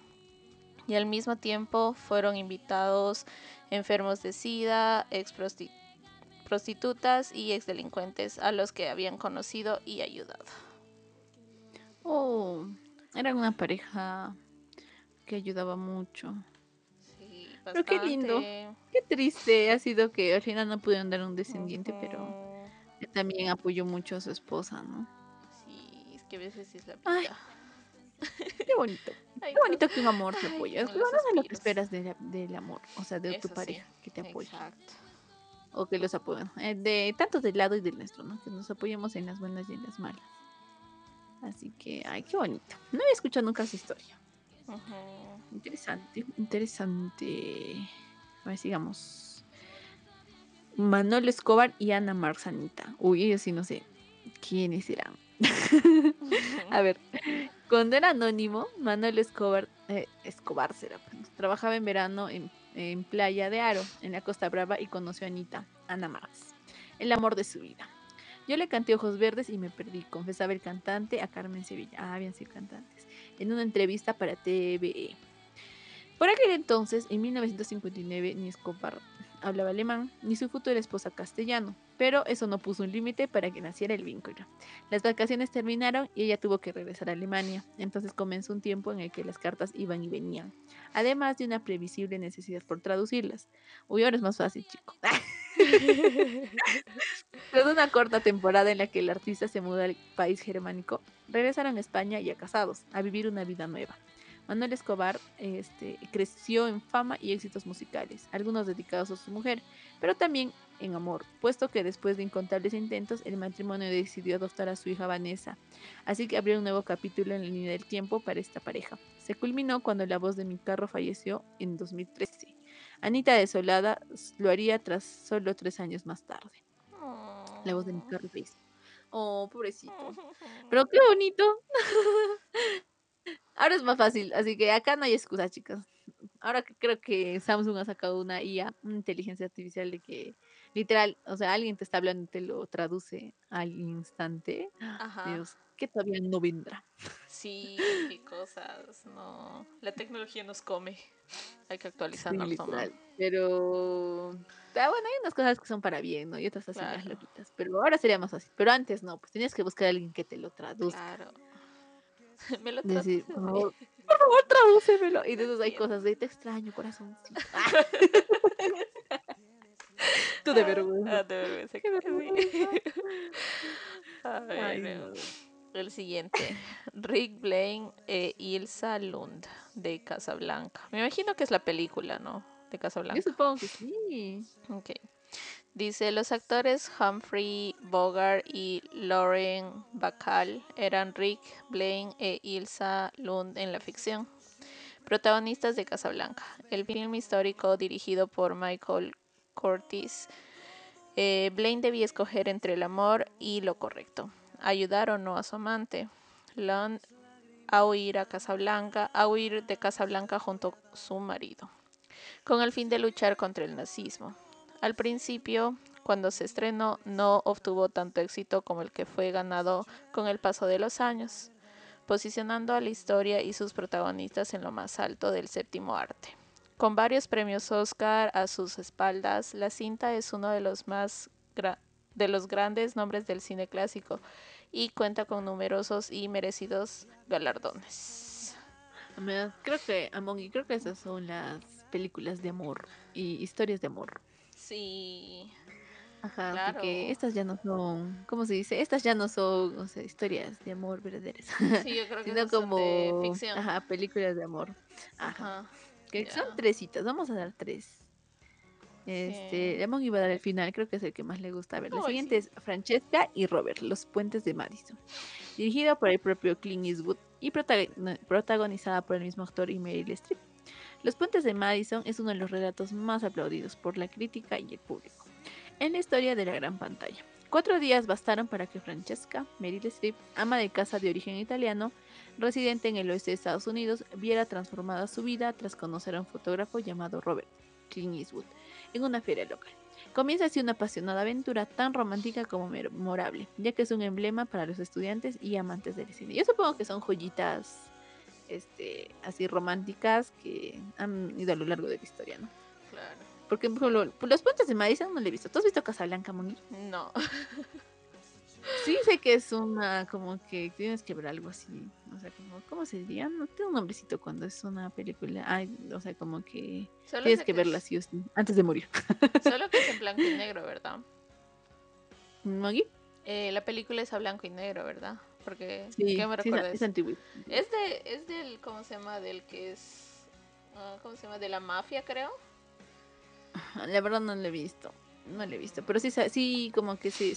Speaker 2: y al mismo tiempo fueron invitados enfermos de SIDA, ex prostitutas y ex delincuentes a los que habían conocido y ayudado.
Speaker 1: Oh, eran una pareja que ayudaba mucho. Sí, Pero qué lindo, qué triste ha sido que al final no pudieron dar un descendiente, pero también apoyó mucho a su esposa, ¿no?
Speaker 2: Sí, es que a veces es la vida.
Speaker 1: Qué bonito. Qué bonito que un amor te apoye. Es lo que esperas del amor, o sea, de tu pareja que te apoye. Exacto. O que los apoyen. Eh, de tanto del lado y del nuestro, ¿no? Que nos apoyemos en las buenas y en las malas. Así que, ay, qué bonito. No había escuchado nunca esa historia. Interesante, interesante. A ver, sigamos. Manuel Escobar y Ana Marzanita. Uy, ellos sí no sé quiénes serán. a ver, cuando era anónimo, Manuel Escobar, eh, será, pues, trabajaba en verano en, Playa de Aro, en la Costa Brava, y conoció a Anita, Ana Marx, el amor de su vida. Yo le canté Ojos Verdes y me perdí, confesaba el cantante a Carmen Sevilla. Ah, habían sido cantantes. En una entrevista para TVE. Por aquel entonces, en 1959, ni Escobar hablaba alemán, ni su futura esposa castellano, pero eso no puso un límite para que naciera el vínculo. Las vacaciones terminaron y ella tuvo que regresar a Alemania, entonces comenzó un tiempo en el que las cartas iban y venían, además de una previsible necesidad por traducirlas. Uy, ahora es más fácil, chico. Tras una corta temporada en la que el artista se muda al país germánico, regresaron a España ya casados, a vivir una vida nueva. Manuel Escobar este, creció en fama y éxitos musicales, algunos dedicados a su mujer, pero también en amor, puesto que después de incontables intentos el matrimonio decidió adoptar a su hija Vanessa, así que abrió un nuevo capítulo en la línea del tiempo para esta pareja. Se culminó cuando la voz de mi carro falleció en 2013. Anita desolada lo haría tras solo tres años más tarde. La voz de mi carro falleció. Oh, pobrecito. Pero qué bonito. Ahora es más fácil, así que acá no hay excusa, chicas. Ahora creo que Samsung ha sacado una IA, una inteligencia artificial de que literal, o sea, alguien te está hablando y te lo traduce al instante. Ajá. Dios, que todavía no vendrá.
Speaker 2: Sí, qué cosas, no. La tecnología nos come. Hay que actualizarnos. Sí,
Speaker 1: pero ah, bueno, hay unas cosas que son para bien, ¿no? Y otras así claro. loquitas. Pero ahora sería más fácil. Pero antes no, pues tenías que buscar a alguien que te lo traduzca. Claro.
Speaker 2: Me lo Decir,
Speaker 1: por favor, por favor, tradúcemelo. Y de esos hay cosas de te extraño, corazón. De vergüenza.
Speaker 2: Ah, de vergüenza. Qué vergüenza. El siguiente. Rick Blaine e Ilsa Lund de Casablanca. Me imagino que es la película, ¿no? De Casablanca.
Speaker 1: Yo supongo que sí.
Speaker 2: Ok. Dice, los actores Humphrey Bogart y Lauren Bacall eran Rick Blaine e Ilsa Lund en la ficción, protagonistas de Casablanca, el film histórico dirigido por Michael Curtis. Eh, Blaine debía escoger entre el amor y lo correcto, ayudar o no a su amante. Lund a huir a Casablanca, a huir de Casablanca junto a su marido, con el fin de luchar contra el nazismo. Al principio, cuando se estrenó, no obtuvo tanto éxito como el que fue ganado con el paso de los años, posicionando a la historia y sus protagonistas en lo más alto del séptimo arte. Con varios premios Oscar a sus espaldas, la cinta es uno de los más de los grandes nombres del cine clásico y cuenta con numerosos y merecidos galardones.
Speaker 1: Creo que, Among creo que esas son las películas de amor y historias de amor.
Speaker 2: Sí.
Speaker 1: Ajá, claro. porque estas ya no son, ¿cómo se dice? Estas ya no son, o sea, historias de amor verdaderas.
Speaker 2: Sí, yo creo que sino como de ficción.
Speaker 1: Ajá, películas de amor. Ajá. Que son tres citas, vamos a dar tres. Este, sí. iba a dar el final, creo que es el que más le gusta. A ver, la siguiente es Francesca y Robert, Los Puentes de Madison. Dirigida por el propio Clint Eastwood y protagonizada por el mismo actor y Meryl Streep. Los Puentes de Madison es uno de los relatos más aplaudidos por la crítica y el público en la historia de la gran pantalla. Cuatro días bastaron para que Francesca, Meryl Streep, ama de casa de origen italiano, residente en el oeste de Estados Unidos, viera transformada su vida tras conocer a un fotógrafo llamado Robert Clint Eastwood en una feria local. Comienza así una apasionada aventura tan romántica como memorable, ya que es un emblema para los estudiantes y amantes del cine. Yo supongo que son joyitas este, así románticas que han ido a lo largo de la historia, ¿no?
Speaker 2: Claro.
Speaker 1: Porque, por ejemplo, los puentes de Madison no le he visto. ¿Tú has visto Casablanca, Moni?
Speaker 2: No.
Speaker 1: Sí sé que es una, como que tienes que ver algo así, o sea, como, ¿cómo se diría? No tiene un nombrecito cuando es una película, ay, o sea, como que tienes que, verla así antes de morir.
Speaker 2: Solo que es en blanco y negro, ¿verdad?
Speaker 1: ¿Maggie?
Speaker 2: Eh, la película es a blanco y negro, ¿verdad? Porque, ¿qué me recuerdas?
Speaker 1: es, antiguo.
Speaker 2: Es, de, es del, ¿cómo se llama? Del que es, ah, ¿cómo se llama? De la mafia, creo.
Speaker 1: La verdad no lo he visto. No lo he visto, pero sí, sí como que sí,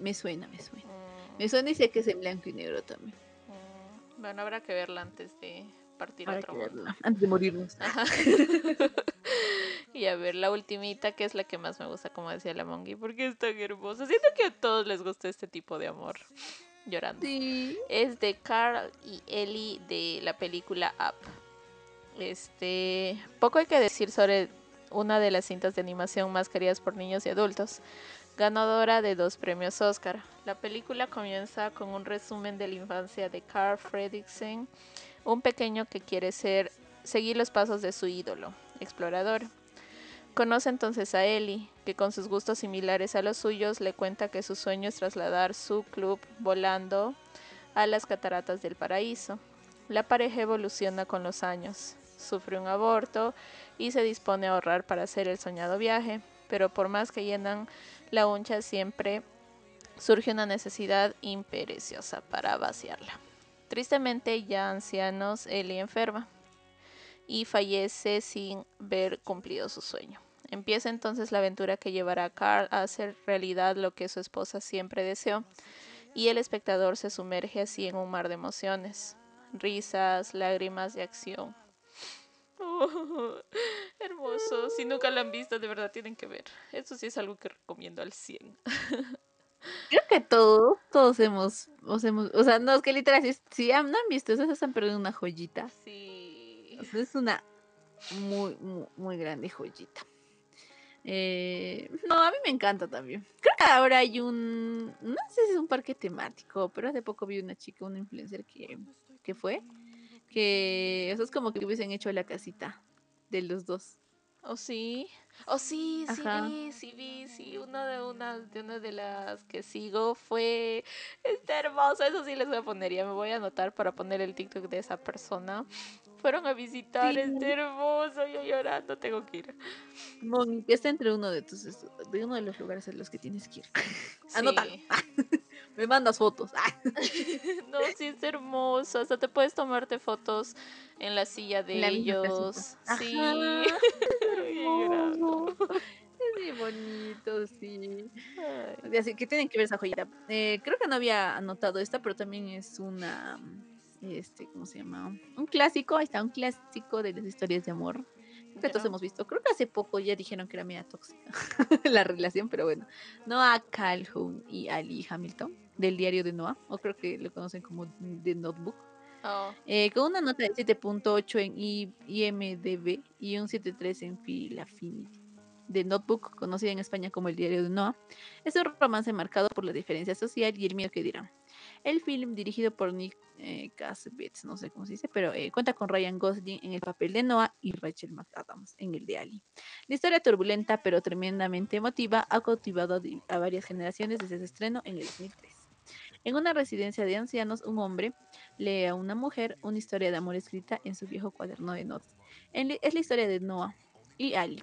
Speaker 1: me suena, me suena. Mm. Me suena y sé que es en blanco y negro también.
Speaker 2: Mm. Bueno, habrá que verla antes de partir
Speaker 1: otro Antes de morirnos.
Speaker 2: y a ver, la ultimita, que es la que más me gusta, como decía la Mongi, porque es tan hermosa. Siento que a todos les gusta este tipo de amor. Llorando.
Speaker 1: Sí.
Speaker 2: Es de Carl y Ellie de la película Up. Este, poco hay que decir sobre una de las cintas de animación más queridas por niños y adultos, ganadora de dos premios Oscar. La película comienza con un resumen de la infancia de Carl Fredricksen, un pequeño que quiere ser, seguir los pasos de su ídolo, explorador. Conoce entonces a Ellie, que con sus gustos similares a los suyos le cuenta que su sueño es trasladar su club volando a las cataratas del paraíso. La pareja evoluciona con los años, sufre un aborto y se dispone a ahorrar para hacer el soñado viaje, pero por más que llenan la uncha siempre surge una necesidad impereciosa para vaciarla. Tristemente, ya ancianos, Ellie enferma y fallece sin ver cumplido su sueño. Empieza entonces la aventura que llevará a Carl a hacer realidad lo que su esposa siempre deseó, y el espectador se sumerge así en un mar de emociones, risas, lágrimas y acción, hermoso. Si nunca la han visto, de verdad tienen que ver. Eso sí es algo que recomiendo al 100.
Speaker 1: Creo que todos, todos hemos, hemos, o sea, no, es que literal, si, no han visto eso, se están perdiendo una joyita.
Speaker 2: Sí.
Speaker 1: es una muy, muy, muy grande joyita. Eh, no, a mí me encanta también. Creo que ahora hay un, no sé si es un parque temático, pero hace poco vi una chica, una influencer que, que fue que eso es como que hubiesen hecho la casita de los dos.
Speaker 2: ¿O oh, sí? ¿O oh, sí? Sí vi, sí vi, sí. Una de, una, de una de las que sigo fue... Está hermoso, eso sí les voy a poner. Ya me voy a anotar para poner el TikTok de esa persona. Fueron a visitar, este hermoso, yo llorando, tengo que ir.
Speaker 1: está entre uno de tus de uno de los lugares en los que tienes que ir. Anótalo. Me mandas fotos.
Speaker 2: no, sí es hermoso. Hasta te puedes tomarte fotos en la silla de ellos. Sí.
Speaker 1: es muy bonito, sí. Así que tienen que ver esa joyita. Eh, creo que no había anotado esta, pero también es una. Este, ¿cómo se llama? Un clásico. Ahí está, un clásico de las historias de amor que todos hemos visto. Creo que hace poco ya dijeron que era media tóxica la relación, pero bueno. Noah Calhoun y Ali Hamilton del diario de Noah, o creo que lo conocen como The Notebook.
Speaker 2: Oh.
Speaker 1: Eh, con una nota de 7.8 en IMDB y un 7.3 en Philaffinity. The Notebook, conocida en España como el diario de Noah, es un romance marcado por la diferencia social y el miedo que dirán. El film, dirigido por Nick eh, no sé cómo se dice, pero eh, cuenta con Ryan Gosling en el papel de Noah y Rachel McAdams en el de Ali. La historia turbulenta pero tremendamente emotiva ha cautivado a, varias generaciones desde su estreno en el 2003. En una residencia de ancianos, un hombre lee a una mujer una historia de amor escrita en su viejo cuaderno de notas. Es la historia de Noah y Ali,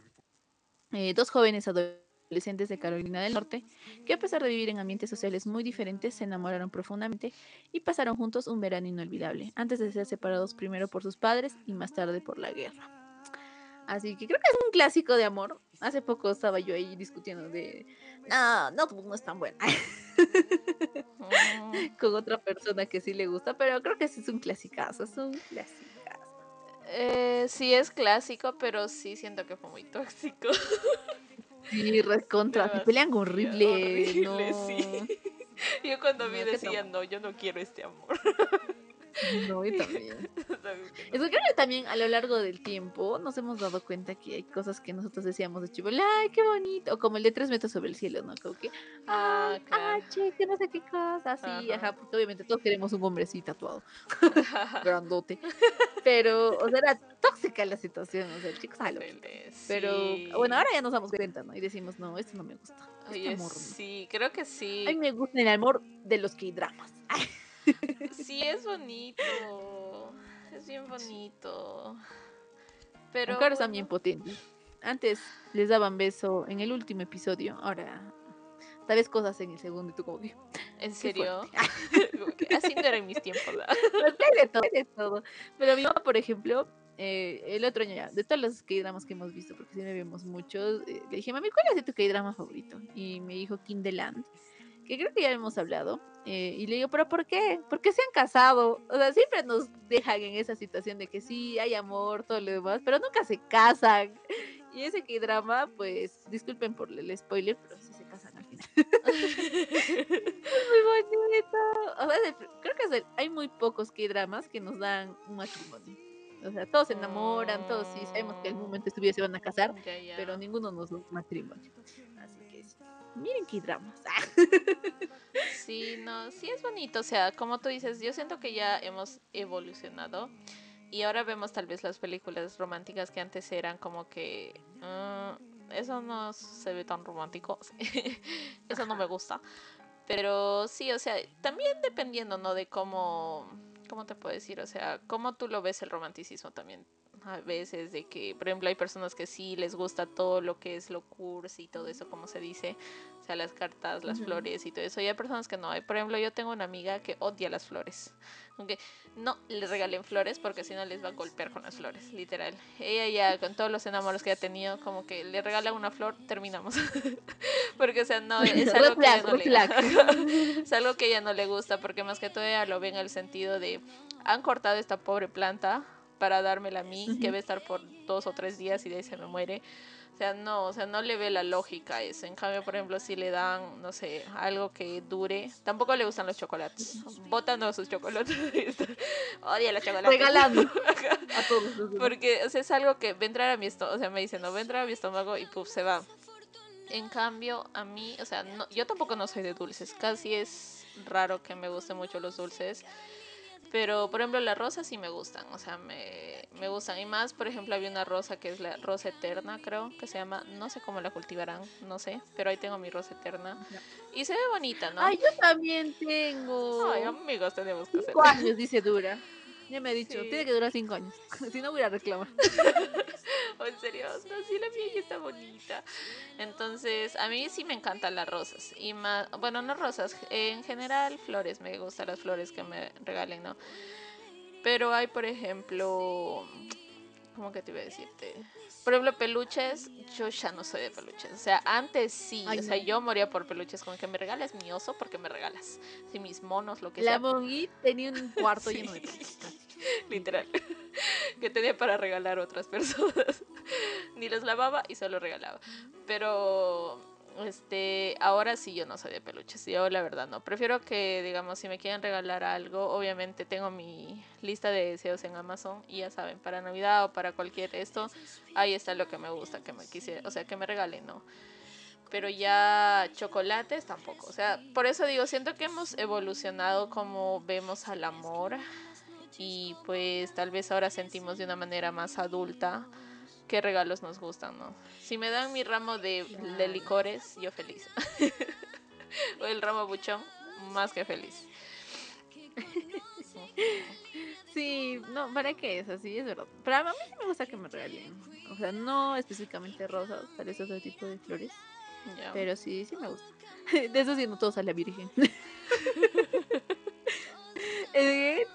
Speaker 1: eh, dos jóvenes adolescentes de Carolina del Norte, que a pesar de vivir en ambientes sociales muy diferentes, se enamoraron profundamente y pasaron juntos un verano inolvidable, antes de ser separados primero por sus padres y más tarde por la guerra. Así que creo que es un clásico de amor. Hace poco estaba yo ahí discutiendo de, no, no, no es tan buena. Con otra persona que sí le gusta, pero creo que ese es un clasicazo, es un clasicazo.
Speaker 2: Eh, sí es clásico, pero sí siento que fue muy tóxico.
Speaker 1: Sí, recontra, se pelean horrible, horrible no.
Speaker 2: sí. Yo cuando vi decía, no, yo no quiero este amor.
Speaker 1: No, y también. Es que creo que también a lo largo del tiempo nos hemos dado cuenta que hay cosas que nosotros decíamos de chivo, ¡ay, qué bonito! O como el de tres metros sobre el cielo, ¿no? Como que, ¡ah, ah che, que no sé qué cosa! Sí, ajá. porque obviamente todos queremos un hombre así tatuado, grandote. Pero, o sea, era tóxica la situación, o sea, el chico sabe Pero, bueno, ahora ya nos damos cuenta, ¿no? Y decimos, no, esto no me gusta. Este
Speaker 2: amor, Sí, creo que sí.
Speaker 1: A mí me gusta el amor de los que dramas.
Speaker 2: Sí, es bonito. Es bien bonito. Pero.
Speaker 1: Ahora están bien potentes. Antes les daban beso en el último episodio. Ahora. Tal vez cosas en el segundo y tú como
Speaker 2: ¿En serio? Así no era en mis tiempos.
Speaker 1: de todo, de todo. Pero mi mamá, por ejemplo, eh, el otro año ya, de todos los K-dramas que hemos visto, porque sí me vemos muchos, eh, le dije, mami, ¿cuál es tu K-drama favorito? Y me dijo the Land que creo que ya hemos hablado. Eh, y le digo, ¿pero por qué? ¿Por qué se han casado? O sea, siempre nos dejan en esa situación de que sí, hay amor, todo lo demás, pero nunca se casan. Y ese que drama, pues, disculpen por el spoiler, pero sí se casan al final. es muy bonito. O sea, creo que hay muy pocos que dramas que nos dan un matrimonio. O sea, todos se enamoran, todos sí sabemos que en algún momento estuviese se van a casar, pero ninguno nos da un matrimonio. Miren qué dramas.
Speaker 2: sí, no, sí es bonito, o sea, como tú dices, yo siento que ya hemos evolucionado y ahora vemos tal vez las películas románticas que antes eran como que mm, eso no se ve tan romántico, eso no me gusta. Pero sí, o sea, también dependiendo, ¿no? De cómo, ¿cómo te puedo decir? O sea, cómo tú lo ves el romanticismo también a veces de que, por ejemplo, hay personas que sí les gusta todo lo que es lo cursi y todo eso, como se dice, o sea, las cartas, las flores y todo eso. Y hay personas que no. Hay, por ejemplo, yo tengo una amiga que odia las flores. Aunque no le regalen flores porque si no les va a golpear con las flores, literal. Ella ya, con todos los enamoros que ha tenido, como que le regala una flor, terminamos. porque, o sea, no, es algo que ella no le Es algo que ella no le gusta porque más que todo ella lo ve en el sentido de han cortado esta pobre planta para dármela a mí, que va a estar por dos o tres días y de ahí se me muere. O sea, no, o sea, no le ve la lógica a eso. En cambio, por ejemplo, si le dan, no sé, algo que dure, tampoco le gustan los chocolates. Botando sus chocolates. Odia los chocolates.
Speaker 1: Regalando a todos.
Speaker 2: Porque, o sea, es algo que va a entrar a mi estómago, o sea, me dicen, no, va a entrar a mi estómago y puf, se va. En cambio, a mí, o sea, no, yo tampoco no soy de dulces. Casi es raro que me gusten mucho los dulces. Pero, por ejemplo, las rosas sí me gustan, o sea, me, me, gustan. Y más, por ejemplo, había una rosa que es la rosa eterna, creo, que se llama, no sé cómo la cultivarán, no sé, pero ahí tengo mi rosa eterna. Y se ve bonita, ¿no?
Speaker 1: Ay, yo también tengo.
Speaker 2: Ay, amigos, tenemos que
Speaker 1: hacer. años, dice Dura. Ya me ha dicho, tiene que durar cinco años. si no, voy a reclamar.
Speaker 2: ¿O en serio? No, sí, la mía ya está bonita. Entonces, a mí sí me encantan las rosas. Y más, bueno, no rosas, en general flores. Me gustan las flores que me regalen, ¿no? Pero hay, por ejemplo, ¿cómo que te iba a decirte? Por ejemplo, peluches, yo ya no soy de peluches. O sea, antes sí. o sea, yo moría por peluches. Con que me regales mi oso, porque me regalas. Si mis monos, lo que
Speaker 1: sea.
Speaker 2: La
Speaker 1: Mongi tenía un cuarto lleno de peluches.
Speaker 2: Literal. que tenía para regalar a otras personas. Ni los lavaba y solo regalaba. Pero este, ahora sí yo no soy de peluches, yo la verdad no. Prefiero que, digamos, si me quieren regalar algo, obviamente tengo mi lista de deseos en Amazon y ya saben, para Navidad o para cualquier esto, ahí está lo que me gusta, que me quisiera, o sea, que me regalen, ¿no? Pero ya chocolates tampoco, o sea, por eso digo, siento que hemos evolucionado como vemos al amor y pues tal vez ahora sentimos de una manera más adulta qué regalos nos gustan, ¿no? Si me dan mi ramo de, licores, yo feliz. o el ramo buchón, más que feliz.
Speaker 1: Sí, no, ¿para qué es así? Es verdad. Pero a mí sí me gusta que me regalen. O sea, no específicamente rosas, tal vez otro tipo de flores. Pero sí, sí me gusta. De eso sí, no todos a la Virgen.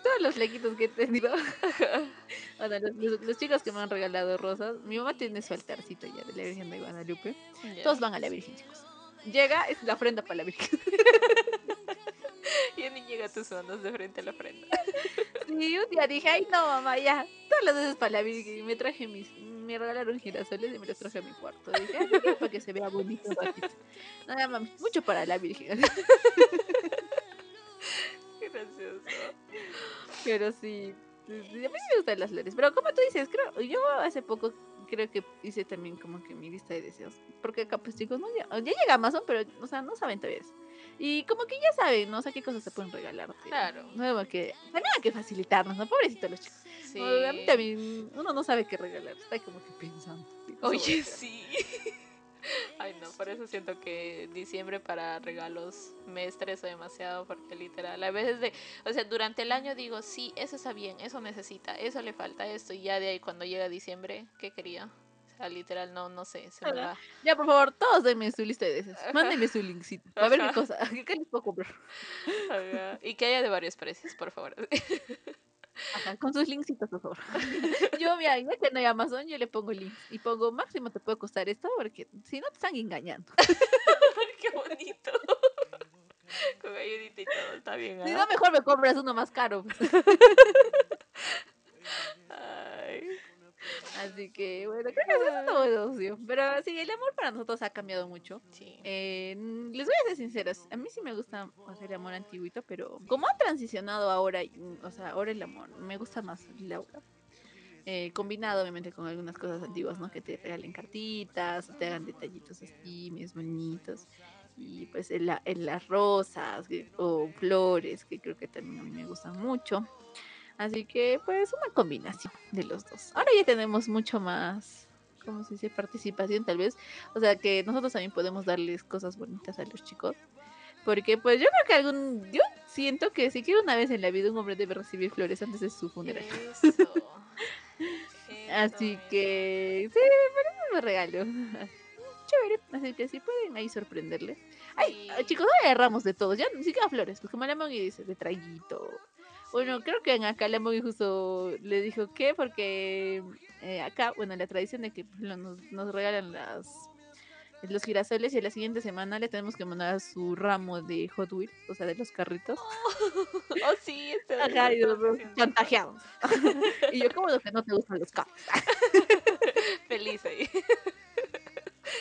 Speaker 1: Todos los lequitos que he tenido. los, los- los chicos que me han regalado rosas. Mi mamá tiene su altarcito ya de la Virgen de Guadalupe.
Speaker 2: Ya.
Speaker 1: Todos van a la Virgen, chicos. Llega, es la ofrenda para la Virgen.
Speaker 2: Ya ni llega tus manos de frente a la ofrenda.
Speaker 1: Y un día dije, ay no mamá, ya, todas las veces para la Virgen. Y me traje mis, me regalaron girasoles y me los traje a mi cuarto. Dije, "Ay, para que se vea bonito. Nada mami, mucho para la Virgen.
Speaker 2: Gracioso.
Speaker 1: Pero sí, a mí me gustan las flores. Pero como tú dices, creo, yo hace poco creo que hice también como que mi lista de deseos. Porque acá pues chicos, no, ya, ya llega Amazon, pero, o sea, no saben todavía eso. Y como que ya saben, ¿no? O sea, qué cosas se pueden regalar.
Speaker 2: Claro.
Speaker 1: No como que, también hay que facilitarnos, ¿no? Pobrecitos los chicos.
Speaker 2: Sí.
Speaker 1: No, A mí también, uno no sabe qué regalar, está como que pensando.
Speaker 2: Oye, sí. Ay, no, por eso siento que diciembre para regalos me estreso demasiado porque literal, a veces de, o sea, durante el año digo, sí, eso está bien, eso necesita, eso le falta esto y ya de ahí cuando llega diciembre, ¿qué quería? O sea, literal, no, no sé, se me va.
Speaker 1: Ya, por favor, todos denme su lista de deseos. Mándenme su linkcito. A ver qué
Speaker 2: Ajá.
Speaker 1: cosa, qué les puedo comprar.
Speaker 2: Ajá. Y que haya de varios precios, por favor.
Speaker 1: Ajá, con sus linksitos, por favor. Yo, mira, ya que no hay Amazon, yo le pongo links. Y pongo máximo te puede costar esto, porque si no te están engañando.
Speaker 2: Qué bonito. Con ayudita y todo, está bien.
Speaker 1: Si no, mejor me compras uno más caro.
Speaker 2: Ay.
Speaker 1: Así que, bueno, creo que eso es todo opción. Pero sí, el amor para nosotros ha cambiado mucho.
Speaker 2: Sí.
Speaker 1: Eh, mm, les voy a ser sinceros, a mí sí me gusta hacer el amor antiguito, pero como ha transicionado ahora, mm, o sea, ahora el amor, me gusta más Laura. Eh, combinado obviamente con algunas cosas antiguas, ¿no? Que te regalen cartitas, te hagan detallitos así, mis bonitos. Y pues el, la- el- las rosas o flores, que creo que también a mí me gustan mucho. Así que pues una combinación de los dos. Ahora ya tenemos mucho más, ¿cómo se dice? Participación tal vez. O sea que nosotros también podemos darles cosas bonitas a los chicos. Porque pues yo creo que algún... Yo siento que si quiero una vez en la vida un hombre debe recibir flores antes de su funeral.
Speaker 2: Eso.
Speaker 1: Así que sí, me parece un regalo. Chévere. Así que si pueden ahí sorprenderles. Ay,
Speaker 2: Sí.
Speaker 1: chicos, ahora agarramos de todos. Ya ni siquiera flores. Pues como la Moggy dice, de traguito. Bueno, creo que en acá la Moggy justo le dijo que porque eh, acá, bueno, la tradición de que nos, nos regalan las los girasoles y la siguiente semana le tenemos que mandar su ramo de Hot Wheels, o sea, de los carritos.
Speaker 2: Oh, sí, este
Speaker 1: Ajá, y
Speaker 2: lo
Speaker 1: los chantajeados. y yo, ¿cómo lo que no te gustan los carros?
Speaker 2: Feliz ahí.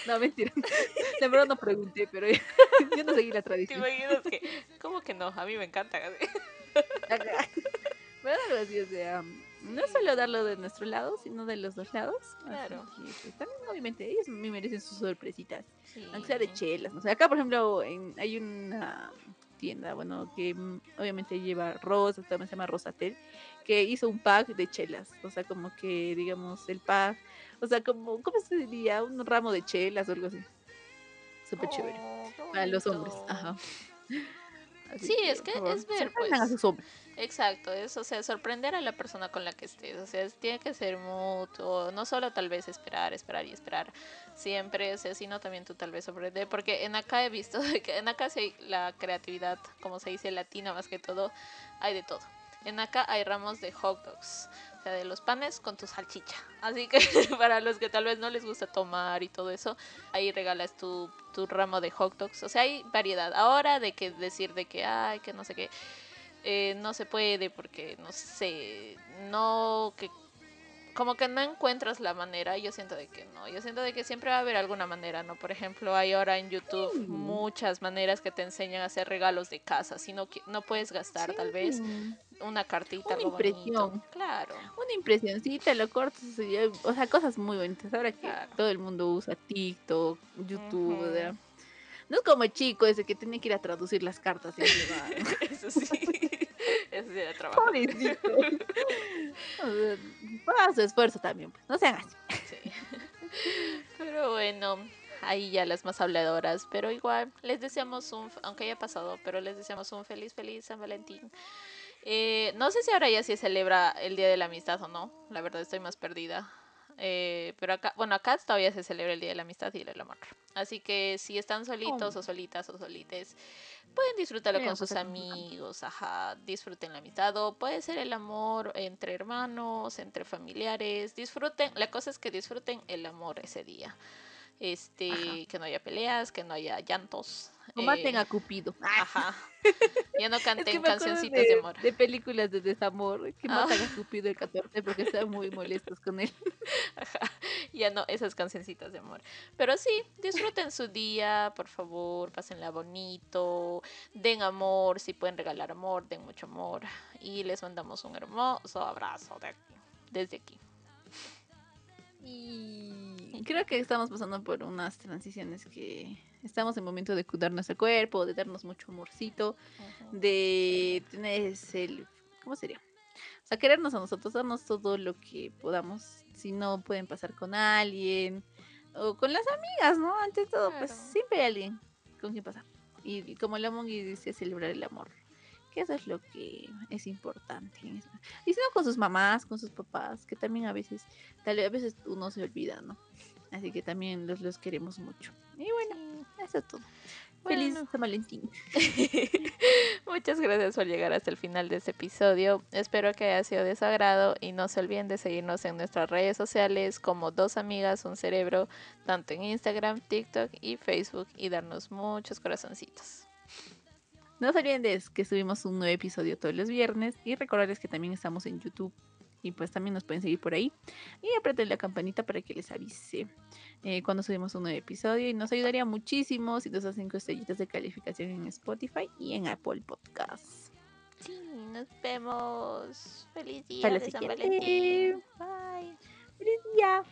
Speaker 1: No, mentira. De verdad no pregunté, pero yo no seguí la
Speaker 2: ¿Te
Speaker 1: tradición.
Speaker 2: imaginas que? ¿Cómo que no? A mí me encanta.
Speaker 1: Pero algo así, o sea, no solo darlo de nuestro lado, sino de los dos lados.
Speaker 2: Claro.
Speaker 1: que, pues, también, obviamente, ellos me merecen sus sorpresitas.
Speaker 2: Sí.
Speaker 1: Aunque sea de chelas. O sea, acá, por ejemplo, en- hay una tienda, bueno, que mm, obviamente lleva rosas, también se llama Rosatel, que hizo un pack de chelas. O sea, como que, digamos, el pack, o sea, como, ¿cómo se diría? Un ramo de chelas o algo así. Súper chévere.
Speaker 2: Oh,
Speaker 1: Para los hombres, ajá. Así
Speaker 2: Sí, es que es ver,
Speaker 1: a
Speaker 2: pues.
Speaker 1: sus hombres.
Speaker 2: Exacto, es, o sea, sorprender a la persona con la que estés, o sea, es- tiene que ser mutuo, no solo tal vez esperar, esperar y esperar siempre, o sea, sino también tú tal vez sorprender, porque en acá he visto que en acá sí hay la creatividad, como se dice, latina más que todo, hay de todo. En acá hay ramos de hot dogs, de los panes con tu salchicha. Así que para los que tal vez no les gusta tomar y todo eso, ahí regalas tu, tu ramo de hot dogs. O sea, hay variedad. Ahora de que decir de que, ay, que no sé qué, eh, no se puede porque, no sé, no, que como que no encuentras la manera, yo siento de que no, yo siento de que siempre va a haber alguna manera, ¿no? Por ejemplo, hay ahora en YouTube
Speaker 1: Sí.
Speaker 2: muchas maneras que te enseñan a hacer regalos de casa, si no, no puedes gastar tal vez. Una cartita,
Speaker 1: Una
Speaker 2: bonito.
Speaker 1: impresión.
Speaker 2: Claro.
Speaker 1: Una impresioncita, lo cortas, ya- o sea, cosas muy bonitas. Ahora que
Speaker 2: Claro.
Speaker 1: todo el mundo usa TikTok, YouTube. No es como el chico ese que tiene que ir a traducir las cartas. y.
Speaker 2: Eso sí. Eso sí da trabajo.
Speaker 1: Pobrecito. O sea, Para su esfuerzo también, pues. No sean así.
Speaker 2: Sí. Pero bueno, ahí ya las más habladoras. Pero igual, les deseamos un, aunque haya pasado, pero les deseamos un feliz, feliz San Valentín. Eh, no sé si ahora ya se celebra el Día de la Amistad o no. La verdad estoy más perdida. Eh, pero acá, bueno, acá todavía se celebra el Día de la Amistad y el Amor. Así que si están solitos
Speaker 1: Oh.
Speaker 2: o solitas o solites, pueden disfrutarlo con sus
Speaker 1: con sus
Speaker 2: amigos, ajá, disfruten la amistad o puede ser el amor entre hermanos, entre familiares, disfruten, la cosa es que disfruten el amor ese día. Este,
Speaker 1: Ajá.
Speaker 2: que no haya peleas, que no haya llantos.
Speaker 1: O maten
Speaker 2: eh,
Speaker 1: a Cupido.
Speaker 2: Ajá. Ya no
Speaker 1: Es
Speaker 2: canten
Speaker 1: que acuerdo
Speaker 2: cancioncitas de, amor.
Speaker 1: de películas de desamor que
Speaker 2: Ah.
Speaker 1: matan a Cupido el 14 porque están muy molestos con él.
Speaker 2: Ajá. Ya no, esas cancioncitas de amor. Pero sí, disfruten su día, por favor, pásenla bonito, den amor, si pueden regalar amor, den mucho amor. Y les mandamos un hermoso abrazo de aquí, desde aquí.
Speaker 1: Y creo que estamos pasando por unas transiciones que estamos en momento de cuidar nuestro cuerpo, de darnos mucho amorcito, de tener ese, ¿cómo sería? O sea, querernos a nosotros, darnos todo lo que podamos. Si no pueden pasar con alguien o con las amigas, ¿no? Ante todo, pues siempre hay alguien con quien pasar. Y, y como la Mongi dice, celebrar el amor. Que eso es lo que es importante. Y si no, con sus mamás, con sus papás, que también a veces, tal vez a veces uno se olvida, ¿no? Así que también los, los queremos mucho. Y bueno, eso es todo. Feliz. San Valentín.
Speaker 2: Muchas gracias por llegar hasta el final de este episodio. Espero que haya sido de su agrado y no se olviden de seguirnos en nuestras redes sociales como Dos Amigas, Un Cerebro, tanto en Instagram, TikTok y Facebook y darnos muchos corazoncitos.
Speaker 1: No se olviden de que subimos un nuevo episodio todos los viernes y recordarles que también estamos en YouTube y pues también nos pueden seguir por ahí y aprieten la campanita para que les avise eh, cuando subimos un nuevo episodio y nos ayudaría muchísimo si nos hacen estrellitas de calificación en Spotify y en Apple Podcasts.
Speaker 2: Sí, nos vemos. Feliz día
Speaker 1: Para
Speaker 2: de San. Valentín. Bye.
Speaker 1: ¡Feliz día!